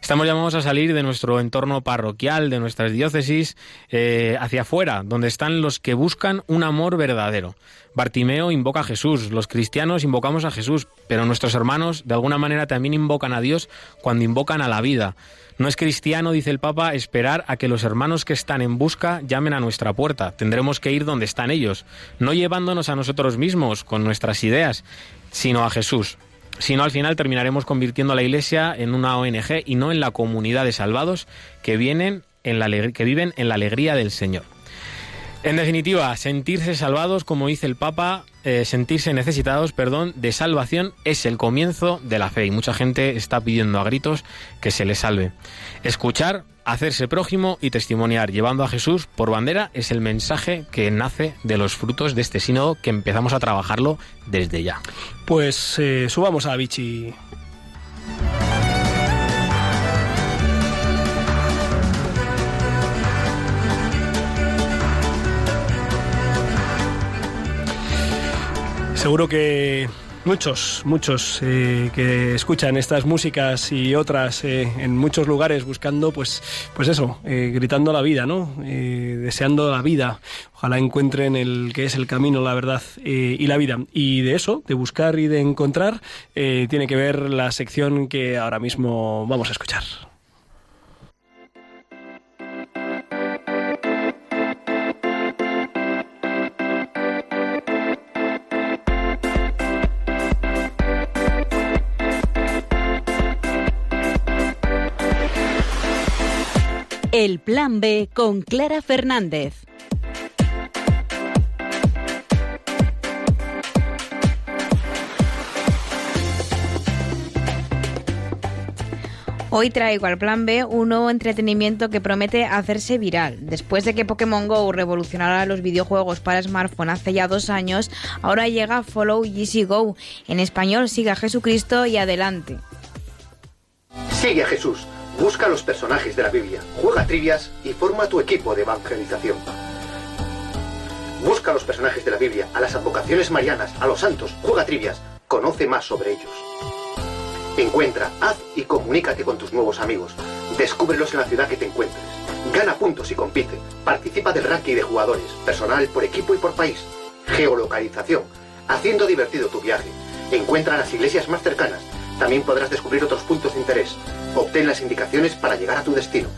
Estamos llamados a salir de nuestro entorno parroquial, de nuestras diócesis, eh, hacia afuera, donde están los que buscan un amor verdadero. Bartimeo invoca a Jesús, los cristianos invocamos a Jesús, pero nuestros hermanos de alguna manera también invocan a Dios cuando invocan a la vida. No es cristiano, dice el Papa, esperar a que los hermanos que están en busca llamen a nuestra puerta. Tendremos que ir donde están ellos, no llevándonos a nosotros mismos con nuestras ideas, sino a Jesús. Si no, al final terminaremos convirtiendo a la Iglesia en una ONG y no en la comunidad de salvados que, vienen en la, que viven en la alegría del Señor. En definitiva, sentirse salvados, como dice el Papa, eh, sentirse necesitados, perdón, de salvación es el comienzo de la fe y mucha gente está pidiendo a gritos que se les salve. Escuchar, hacerse prójimo y testimoniar, llevando a Jesús por bandera, es el mensaje que nace de los frutos de este sínodo que empezamos a trabajarlo desde ya. Pues eh, subamos a Vichy. Seguro que muchos, muchos eh, que escuchan estas músicas y otras eh, en muchos lugares buscando, pues, pues eso, eh, gritando la vida, ¿no? Eh, deseando la vida. Ojalá encuentren el que es el camino, la verdad eh, y la vida. Y de eso, de buscar y de encontrar, tiene que ver la sección que ahora mismo vamos a escuchar. El Plan B con Clara Fernández. Hoy traigo al plan B un nuevo entretenimiento que promete hacerse viral. Después de que Pokémon Go revolucionara los videojuegos para smartphone hace ya dos años, ahora llega Follow Yeezy Go. En español, siga Jesucristo y adelante. Sigue a Jesús, busca los personajes de la Biblia, juega trivias y forma tu equipo de evangelización. Busca los personajes de la Biblia, a las advocaciones marianas, a los santos, juega trivias, conoce más sobre ellos. Encuentra, haz y comunícate con tus nuevos amigos. Descúbrelos en la ciudad que te encuentres. Gana puntos y compite. Participa del ranking de jugadores, personal, por equipo y por país. Geolocalización, haciendo divertido tu viaje. Encuentra las iglesias más cercanas. También podrás descubrir otros puntos de interés. Obtén las indicaciones para llegar a tu destino.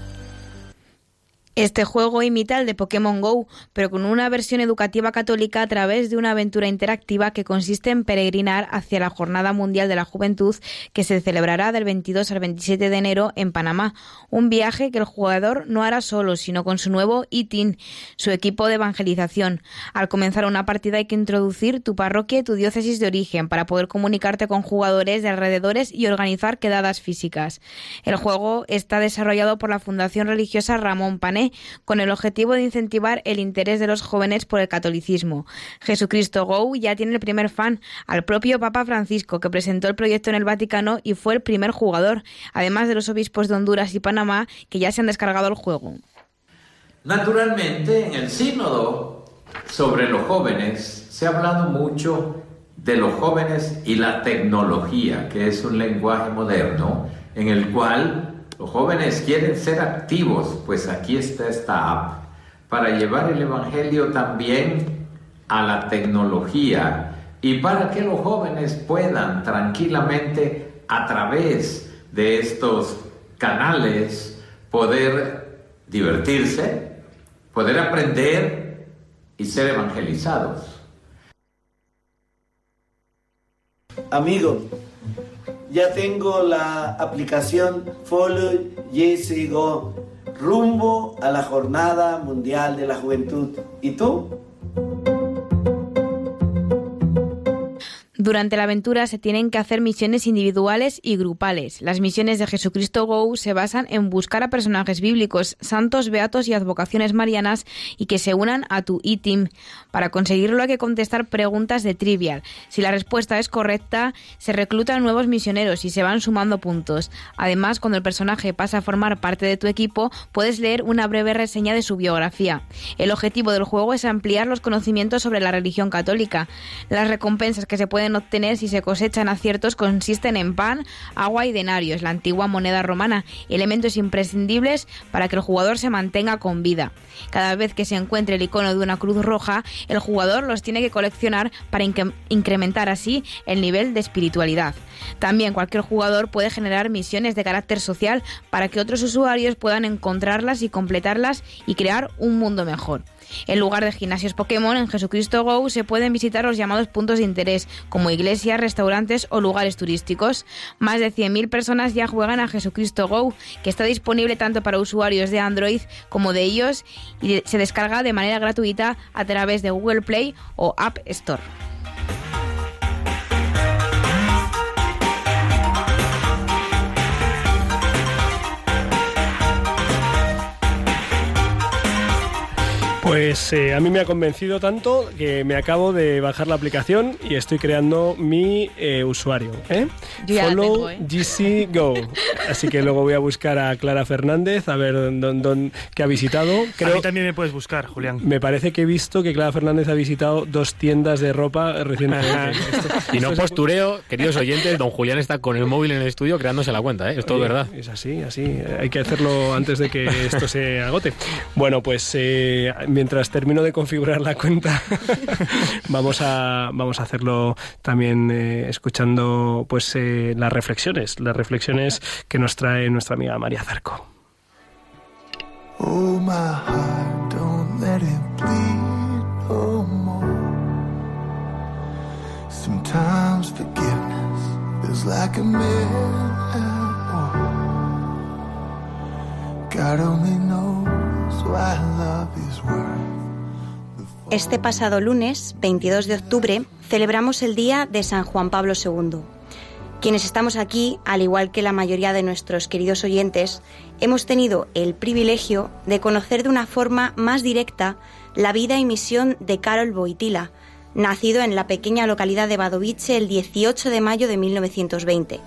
Este juego imita el de Pokémon Go, pero con una versión educativa católica a través de una aventura interactiva que consiste en peregrinar hacia la Jornada Mundial de la Juventud que se celebrará del 22 al 27 de enero en Panamá. Un viaje que el jugador no hará solo, sino con su nuevo ITIN, su equipo de evangelización. Al comenzar una partida hay que introducir tu parroquia y tu diócesis de origen para poder comunicarte con jugadores de alrededores y organizar quedadas físicas. El juego está desarrollado por la Fundación Religiosa Ramón Pané con el objetivo de incentivar el interés de los jóvenes por el catolicismo. Jesucristo Go ya tiene el primer fan, al propio Papa Francisco, que presentó el proyecto en el Vaticano y fue el primer jugador, además de los obispos de Honduras y Panamá, que ya se han descargado el juego. Naturalmente, en el sínodo sobre los jóvenes se ha hablado mucho de los jóvenes y la tecnología, que es un lenguaje moderno en el cual los jóvenes quieren ser activos, pues aquí está esta app para llevar el Evangelio también a la tecnología y para que los jóvenes puedan tranquilamente a través de estos canales poder divertirse, poder aprender y ser evangelizados. Amigo, ya tengo la aplicación Follow Jesse Go rumbo a la Jornada Mundial de la Juventud. ¿Y tú? Durante la aventura se tienen que hacer misiones individuales y grupales. Las misiones de Jesucristo Go se basan en buscar a personajes bíblicos, santos, beatos y advocaciones marianas y que se unan a tu e-team. Para conseguirlo hay que contestar preguntas de trivial. Si la respuesta es correcta, se reclutan nuevos misioneros y se van sumando puntos. Además, cuando el personaje pasa a formar parte de tu equipo, puedes leer una breve reseña de su biografía. El objetivo del juego es ampliar los conocimientos sobre la religión católica. Las recompensas que se pueden obtener si se cosechan aciertos consisten en pan, agua y denarios, la antigua moneda romana, elementos imprescindibles para que el jugador se mantenga con vida. Cada vez que se encuentre el icono de una cruz roja, el jugador los tiene que coleccionar para incre- incrementar así el nivel de espiritualidad. También cualquier jugador puede generar misiones de carácter social para que otros usuarios puedan encontrarlas y completarlas y crear un mundo mejor. En lugar de gimnasios Pokémon, en Jesucristo Go se pueden visitar los llamados puntos de interés, como iglesias, restaurantes o lugares turísticos. Más de 100.000 personas ya juegan a Jesucristo Go, que está disponible tanto para usuarios de Android como de iOS y se descarga de manera gratuita a través de Google Play o App Store. Pues eh, a mí me ha convencido tanto que me acabo de bajar la aplicación y estoy creando mi eh, usuario. ¿eh? Yo ya la Follow tengo, ¿eh? GC Go. Así que luego voy a buscar a Clara Fernández a ver dónde dónde- qué ha visitado. A Creo, mí también me puedes buscar, Julián. me parece que he visto que Clara Fernández ha visitado dos tiendas de ropa recientemente. Y no postureo, queridos oyentes, don Julián está con el móvil en el estudio creándose la cuenta, ¿eh? Es todo Oye, verdad. Es así, así. Hay que hacerlo antes de que esto se agote. Bueno, pues eh, mientras termino de configurar la cuenta, vamos a vamos a hacerlo también eh, escuchando pues eh, las reflexiones, las reflexiones que nos trae nuestra amiga María Zarco. Oh, my heart, don't let it bleed no more. Sometimes forgiveness is like a at war. God only knows Este pasado lunes, 22 de octubre, celebramos el Día de San Juan Pablo II. Quienes estamos aquí, al igual que la mayoría de nuestros queridos oyentes, hemos tenido el privilegio de conocer de una forma más directa la vida y misión de Karol Wojtyla, nacido en la pequeña localidad de Wadowice el 18 de mayo de 1920.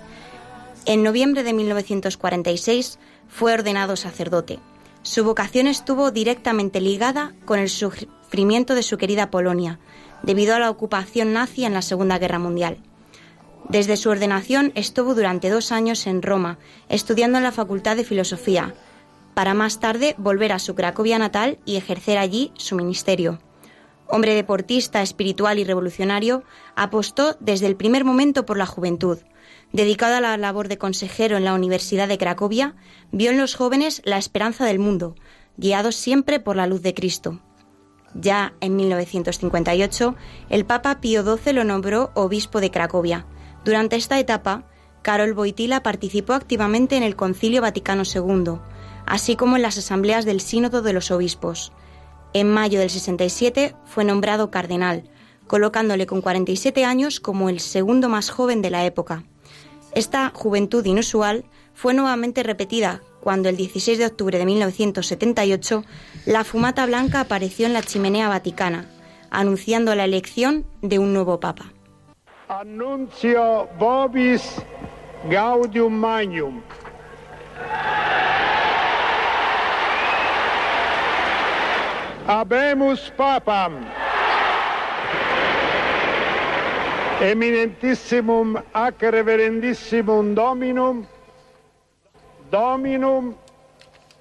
En noviembre de 1946 fue ordenado sacerdote. Su vocación estuvo directamente ligada con el sufrimiento de su querida Polonia, debido a la ocupación nazi en la Segunda Guerra Mundial. Desde su ordenación estuvo durante dos años en Roma, estudiando en la Facultad de Filosofía, para más tarde volver a su Cracovia natal y ejercer allí su ministerio. Hombre deportista, espiritual y revolucionario, apostó desde el primer momento por la juventud. Dedicado a la labor de consejero en la Universidad de Cracovia, vio en los jóvenes la esperanza del mundo, guiados siempre por la luz de Cristo. Ya en 1958, el Papa Pío XII lo nombró obispo de Cracovia. Durante esta etapa, Karol Wojtyla participó activamente en el Concilio Vaticano II, así como en las asambleas del Sínodo de los Obispos. En mayo del 67 fue nombrado cardenal, colocándole con 47 años como el segundo más joven de la época. Esta juventud inusual fue nuevamente repetida cuando el 16 de octubre de 1978 la fumata blanca apareció en la chimenea vaticana, anunciando la elección de un nuevo papa. Annuncio vobis gaudium magnum. Habemus papam. Eminentissimum ac reverendissimum dominum Dominum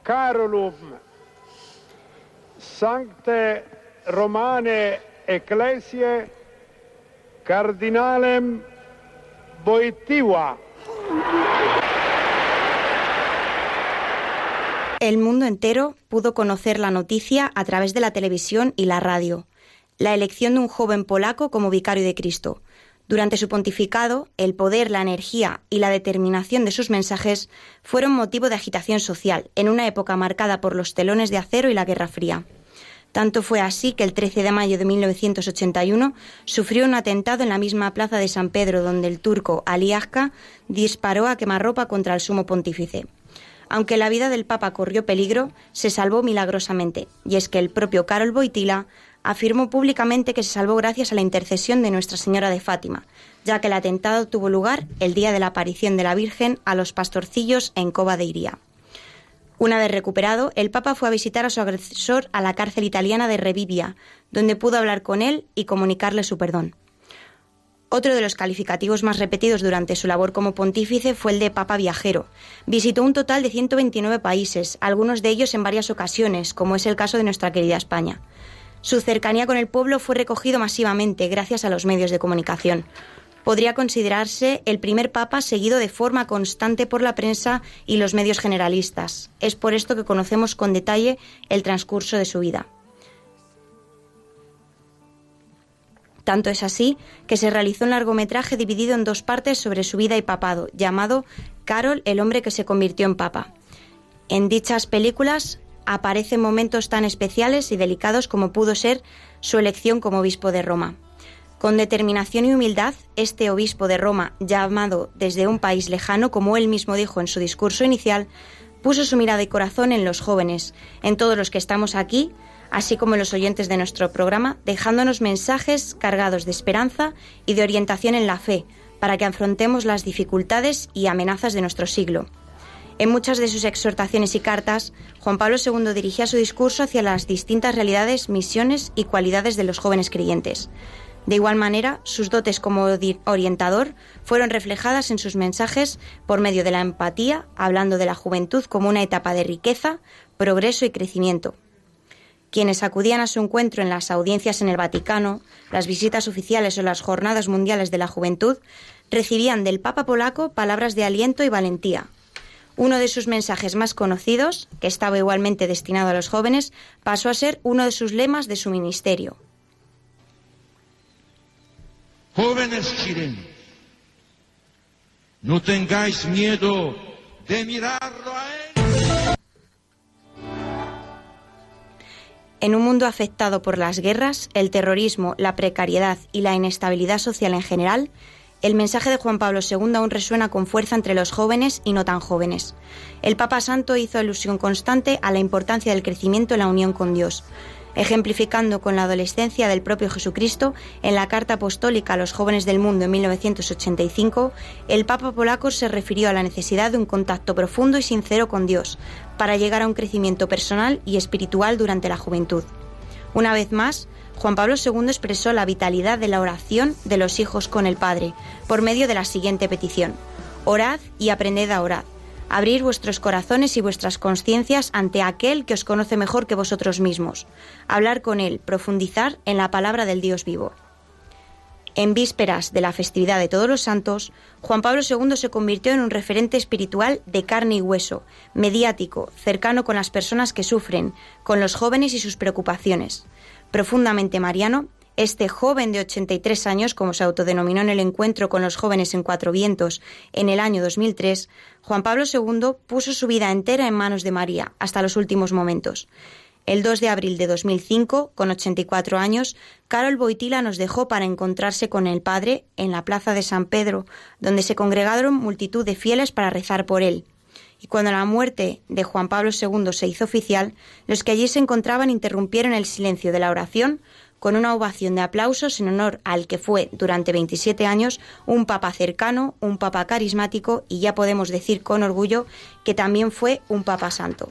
Carolum Sancte Romane Ecclesiae Cardinalem Boitiva. El mundo entero pudo conocer la noticia a través de la televisión y la radio, la elección de un joven polaco como vicario de Cristo. Durante su pontificado, el poder, la energía y la determinación de sus mensajes fueron motivo de agitación social en una época marcada por los telones de acero y la Guerra Fría. Tanto fue así que el 13 de mayo de 1981 sufrió un atentado en la misma plaza de San Pedro donde el turco Ali Agca disparó a quemarropa contra el sumo pontífice. Aunque la vida del Papa corrió peligro, se salvó milagrosamente, y es que el propio Karol Wojtyla afirmó públicamente que se salvó gracias a la intercesión de Nuestra Señora de Fátima, ya que el atentado tuvo lugar el día de la aparición de la Virgen a los pastorcillos en Cova de Iría. Una vez recuperado, el Papa fue a visitar a su agresor a la cárcel italiana de Revivia, donde pudo hablar con él y comunicarle su perdón. Otro de los calificativos más repetidos durante su labor como pontífice fue el de Papa Viajero. Visitó un total de 129 países, algunos de ellos en varias ocasiones, como es el caso de nuestra querida España. Su cercanía con el pueblo fue recogido masivamente gracias a los medios de comunicación. Podría considerarse el primer papa seguido de forma constante por la prensa y los medios generalistas. Es por esto que conocemos con detalle el transcurso de su vida. Tanto es así que se realizó un largometraje dividido en dos partes sobre su vida y papado, llamado Carol, el hombre que se convirtió en papa. En dichas películas aparecen momentos tan especiales y delicados como pudo ser su elección como obispo de Roma. Con determinación y humildad, este obispo de Roma, llamado desde un país lejano, como él mismo dijo en su discurso inicial, puso su mirada y corazón en los jóvenes, en todos los que estamos aquí, así como en los oyentes de nuestro programa, dejándonos mensajes cargados de esperanza y de orientación en la fe, para que afrontemos las dificultades y amenazas de nuestro siglo. En muchas de sus exhortaciones y cartas, Juan Pablo II dirigía su discurso hacia las distintas realidades, misiones y cualidades de los jóvenes creyentes. De igual manera, sus dotes como orientador fueron reflejadas en sus mensajes por medio de la empatía, hablando de la juventud como una etapa de riqueza, progreso y crecimiento. Quienes acudían a su encuentro en las audiencias en el Vaticano, las visitas oficiales o las jornadas mundiales de la juventud, recibían del Papa polaco palabras de aliento y valentía, uno de sus mensajes más conocidos, que estaba igualmente destinado a los jóvenes, pasó a ser uno de sus lemas de su ministerio. Jóvenes chilenos, no tengáis miedo de mirarlo a él. En un mundo afectado por las guerras, el terrorismo, la precariedad y la inestabilidad social en general, el mensaje de Juan Pablo II aún resuena con fuerza entre los jóvenes y no tan jóvenes. El Papa Santo hizo alusión constante a la importancia del crecimiento en la unión con Dios, ejemplificando con la adolescencia del propio Jesucristo en la Carta Apostólica a los jóvenes del mundo en 1985, el Papa polaco se refirió a la necesidad de un contacto profundo y sincero con Dios para llegar a un crecimiento personal y espiritual durante la juventud. Una vez más, Juan Pablo II expresó la vitalidad de la oración de los hijos con el Padre por medio de la siguiente petición. Orad y aprended a orar. Abrir vuestros corazones y vuestras conciencias ante aquel que os conoce mejor que vosotros mismos. Hablar con él, profundizar en la palabra del Dios vivo. En vísperas de la festividad de Todos los Santos, Juan Pablo II se convirtió en un referente espiritual de carne y hueso, mediático, cercano con las personas que sufren, con los jóvenes y sus preocupaciones profundamente mariano, este joven de 83 años, como se autodenominó en el encuentro con los jóvenes en Cuatro Vientos en el año 2003, Juan Pablo II puso su vida entera en manos de María hasta los últimos momentos. El 2 de abril de 2005, con 84 años, Carol Boitila nos dejó para encontrarse con el Padre en la plaza de San Pedro, donde se congregaron multitud de fieles para rezar por él y cuando la muerte de Juan Pablo II se hizo oficial, los que allí se encontraban interrumpieron el silencio de la oración con una ovación de aplausos en honor al que fue durante 27 años un papa cercano, un papa carismático y ya podemos decir con orgullo que también fue un papa santo.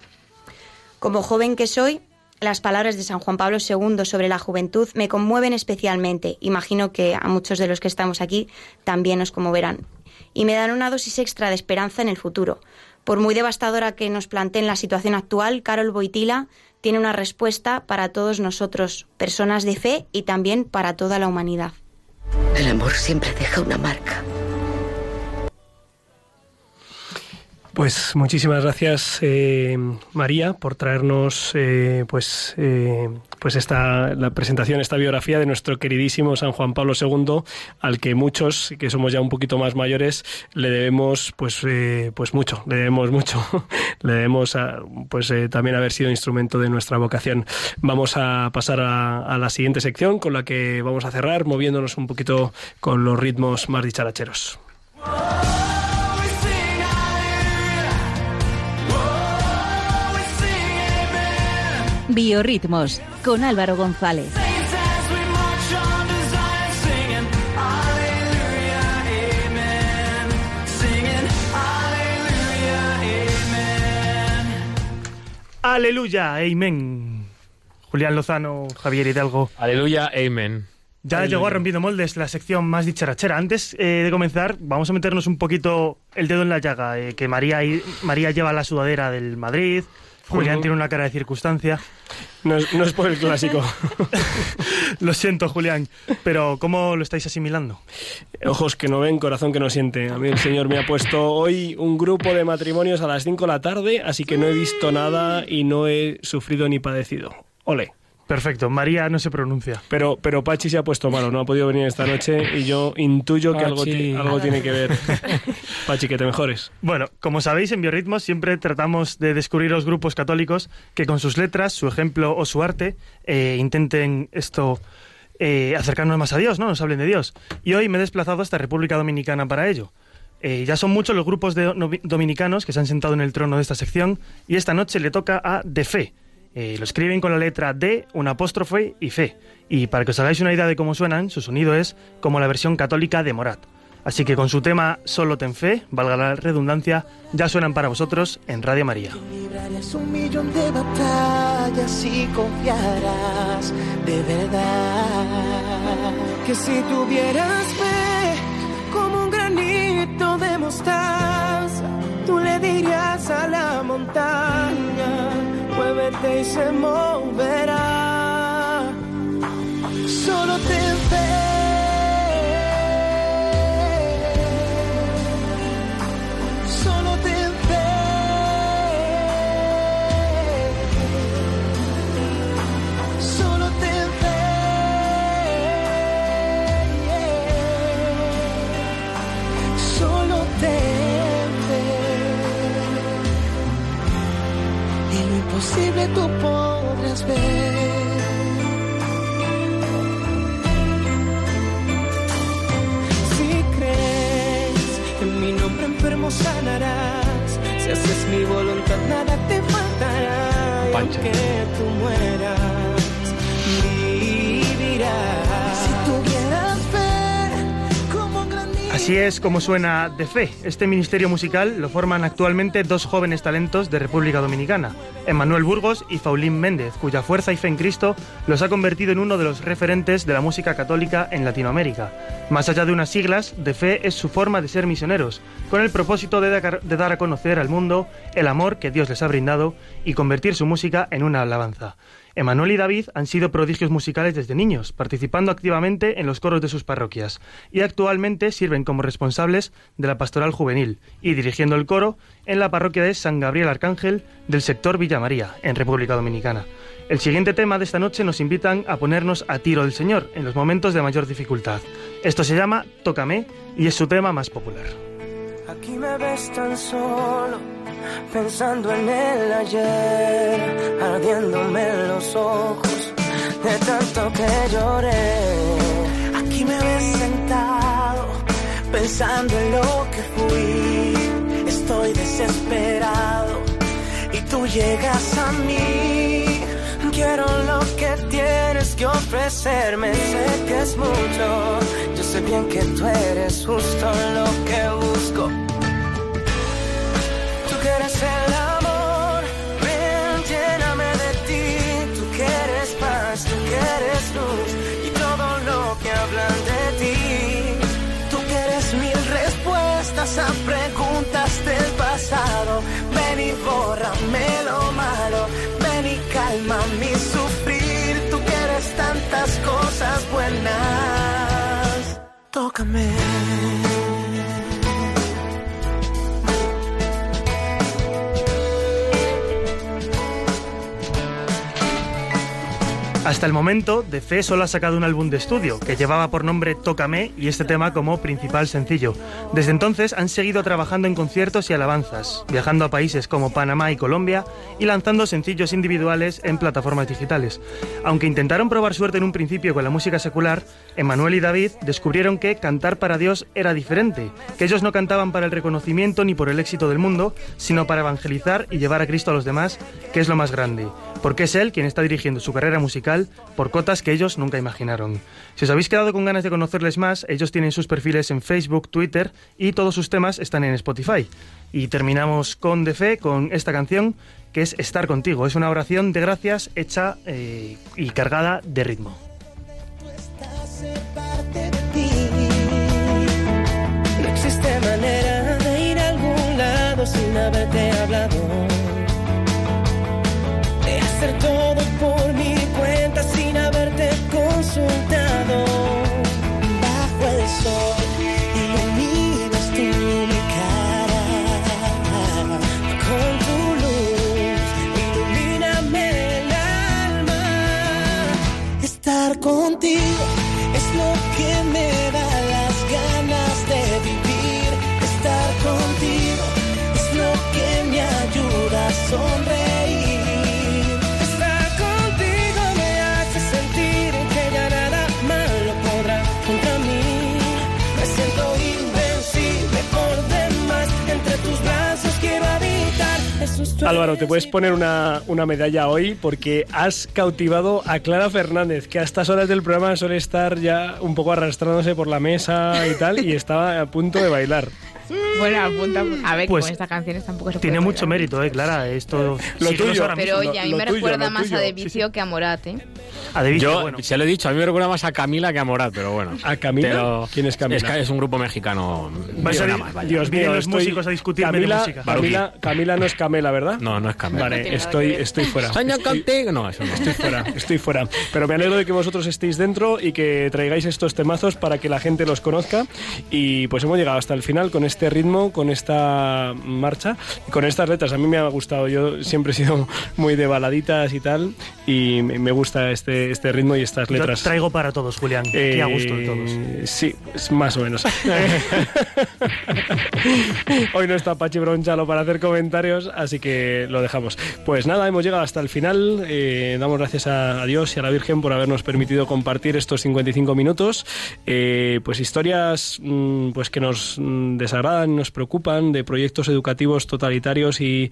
Como joven que soy, las palabras de San Juan Pablo II sobre la juventud me conmueven especialmente. Imagino que a muchos de los que estamos aquí también nos conmoverán. Y me dan una dosis extra de esperanza en el futuro, por muy devastadora que nos planteen la situación actual, Carol Boitila tiene una respuesta para todos nosotros, personas de fe y también para toda la humanidad. El amor siempre deja una marca. Pues muchísimas gracias eh, María por traernos eh, pues eh, pues esta la presentación esta biografía de nuestro queridísimo San Juan Pablo II al que muchos que somos ya un poquito más mayores le debemos pues pues mucho le debemos mucho le debemos pues también haber sido instrumento de nuestra vocación vamos a pasar a, a la siguiente sección con la que vamos a cerrar moviéndonos un poquito con los ritmos más dicharacheros. Biorritmos con Álvaro González. Aleluya, amén. Julián Lozano, Javier Hidalgo. Aleluya, amén. Ya llegó a Rompiendo Moldes, la sección más dicharachera. Antes eh, de comenzar, vamos a meternos un poquito el dedo en la llaga. eh, que María, María lleva la sudadera del Madrid, Julián tiene una cara de circunstancia. No es, no es por el clásico. lo siento, Julián, pero ¿cómo lo estáis asimilando? Ojos que no ven, corazón que no siente. A mí el Señor me ha puesto hoy un grupo de matrimonios a las 5 de la tarde, así que no he visto nada y no he sufrido ni padecido. Ole. Perfecto, María no se pronuncia. Pero, pero Pachi se ha puesto malo, no ha podido venir esta noche y yo intuyo que algo, algo tiene que ver. Pachi, que te mejores. Bueno, como sabéis, en Biorritmos siempre tratamos de descubrir los grupos católicos que con sus letras, su ejemplo o su arte eh, intenten esto eh, acercarnos más a Dios, ¿no? Nos hablen de Dios. Y hoy me he desplazado hasta República Dominicana para ello. Eh, ya son muchos los grupos de no- dominicanos que se han sentado en el trono de esta sección y esta noche le toca a De Fe. Eh, lo escriben con la letra D, un apóstrofe y Fe. Y para que os hagáis una idea de cómo suenan, su sonido es como la versión católica de Morat. Así que con su tema Solo ten fe, valga la redundancia, ya suenan para vosotros en Radio María. Librarás un millón de batallas y confiarás de verdad. Que si tuvieras fe como un granito de mostaza, tú le dirías a la montaña, muévete y se moverá. Solo ten aunque tú mueras, vivirás. Si tuvieras fe como un granito. Así es como suena De Fe. Este ministerio musical lo forman actualmente dos jóvenes talentos de República Dominicana, Emmanuel Burgos y Faulín Méndez, cuya fuerza y fe en Cristo los ha convertido en uno de los referentes de la música católica en Latinoamérica. Más allá de unas siglas, De Fe es su forma de ser misioneros, con el propósito de dar a conocer al mundo el amor que Dios les ha brindado y convertir su música en una alabanza. Emanuel y David han sido prodigios musicales desde niños, participando activamente en los coros de sus parroquias, y actualmente sirven como responsables de la pastoral juvenil y dirigiendo el coro en la parroquia de San Gabriel Arcángel del sector Villa María, en República Dominicana. El siguiente tema de esta noche nos invitan a ponernos a tiro del Señor en los momentos de mayor dificultad. Esto se llama Tócame y es su tema más popular. Aquí me ves tan solo, pensando en el ayer, ardiéndome los ojos de tanto que lloré. Aquí me ves sentado, pensando en lo que fui. Estoy desesperado y tú llegas a mí. Quiero lo que tienes que ofrecerme, sé que es mucho. Yo sé bien que tú eres justo Tócame. Hasta el momento, De Fe solo ha sacado un álbum de estudio, que llevaba por nombre Tócame y este tema como principal sencillo. Desde entonces han seguido trabajando en conciertos y alabanzas, viajando a países como Panamá y Colombia y lanzando sencillos individuales en plataformas digitales. Aunque intentaron probar suerte en un principio con la música secular, Emanuel y David descubrieron que cantar para Dios era diferente, que ellos no cantaban para el reconocimiento ni por el éxito del mundo, sino para evangelizar y llevar a Cristo a los demás, que es lo más grande, porque es él quien está dirigiendo su carrera musical por cotas que ellos nunca imaginaron. Si os habéis quedado con ganas de conocerles más, ellos tienen sus perfiles en Facebook, Twitter y todos sus temas están en Spotify. Y terminamos con De Fe, con esta canción que es Estar contigo. Es una oración de gracias hecha eh, y cargada de ritmo. No existe manera de ir a algún lado sin haberte hablado. De hacer todo por haberte consultado. Bajo el sol iluminas tú mi cara. Con tu luz ilumíname el alma. contigo Álvaro, te puedes poner una, una medalla hoy porque has cautivado a Clara Fernández, que a estas horas del programa suele estar ya un poco arrastrándose por la mesa y tal, y estaba a punto de bailar. Bueno, apunta. A ver, Pues, con estas canciones tampoco se Tiene puede mucho mérito, eh, Clara. Esto Lo sí, no tuyo. ahora Pero mismo. oye, a mí lo me tuyo, recuerda más tuyo. a De Sí, sí. Vicio que a Morat, ¿eh? A David, Yo, bueno. se lo he dicho, a mí me recuerda más a Camila que a Morat, pero bueno. ¿A Camila? Pero ¿Quién es Camila? Es, que es un grupo mexicano. Vais a más, vaya. Dios mío, los estoy- músicos a discutirme de Camila, música. Camila, Camila no es Camela, ¿verdad? No, no es Camila. Vale, estoy, estoy fuera. Sueño Estoy- contigo. No, eso no. Estoy fuera, estoy fuera. Pero me alegro de que vosotros estéis dentro y que traigáis estos temazos para que la gente los conozca. Y pues hemos llegado hasta el final con este ritmo, con esta marcha y con estas letras. A mí me ha gustado. Yo siempre he sido muy de baladitas y tal. Y me gusta este, este ritmo y estas Yo letras. traigo para todos, Julián. Eh, y a gusto de todos. Sí, más o menos. Hoy no está Pachi Bronchalo para hacer comentarios, así que lo dejamos. Pues nada, hemos llegado hasta el final. Eh, damos gracias a, a Dios y a la Virgen por habernos permitido compartir estos 55 minutos. Eh, pues historias mm, pues que nos mm, desagradan, nos preocupan, de proyectos educativos totalitarios y,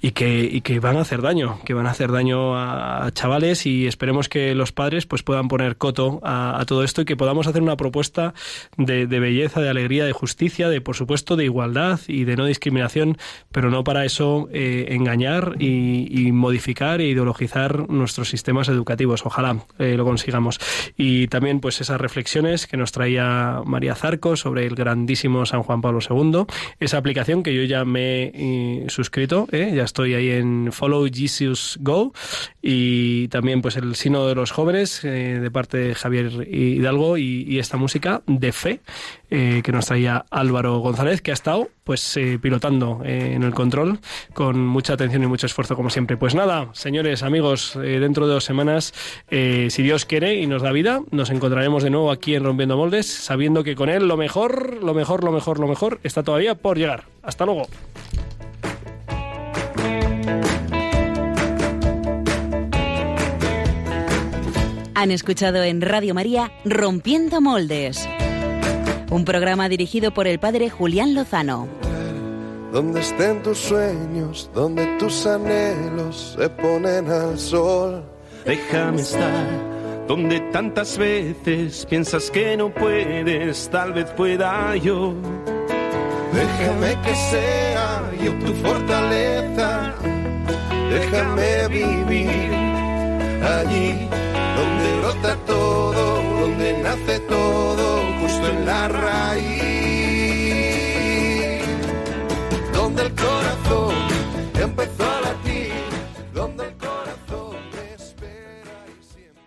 y que, van a hacer daño, que van a hacer daño a, chavales y esperemos que los padres pues puedan poner coto a, todo esto y que podamos hacer una propuesta de, belleza, de alegría, de justicia, de por supuesto de igualdad y de no discriminación, pero no para eso eh, engañar y, y modificar e ideologizar nuestros sistemas educativos. Ojalá eh, lo consigamos. Y también pues esas reflexiones que nos traía María Zarco sobre el grandísimo San Juan Pablo II, esa aplicación que yo ya me he eh, suscrito, ¿eh? ya estoy ahí en Follow Jesus Go y también pues el Sino de los Jóvenes eh, de parte de Javier Hidalgo y, y esta música de fe eh, que nos traía Álvaro González que ha estado pues eh, pilotando eh, en el control con mucha atención y mucho esfuerzo como siempre. Pues nada, señores, amigos, dentro de dos semanas, si Dios quiere y nos da vida, nos encontraremos de nuevo aquí en Rompiendo Moldes, sabiendo que con él lo mejor, lo mejor, lo mejor, lo mejor está todavía por llegar. Hasta luego. Han escuchado en Radio María Rompiendo Moldes, un programa dirigido por el padre Julián Lozano. Donde estén tus sueños, donde tus anhelos se ponen al sol. Déjame estar donde tantas veces piensas que no puedes, tal vez pueda yo. Déjame que sea yo tu fortaleza. Déjame vivir allí donde brota todo, donde nace todo, justo en la raíz. Donde el corazón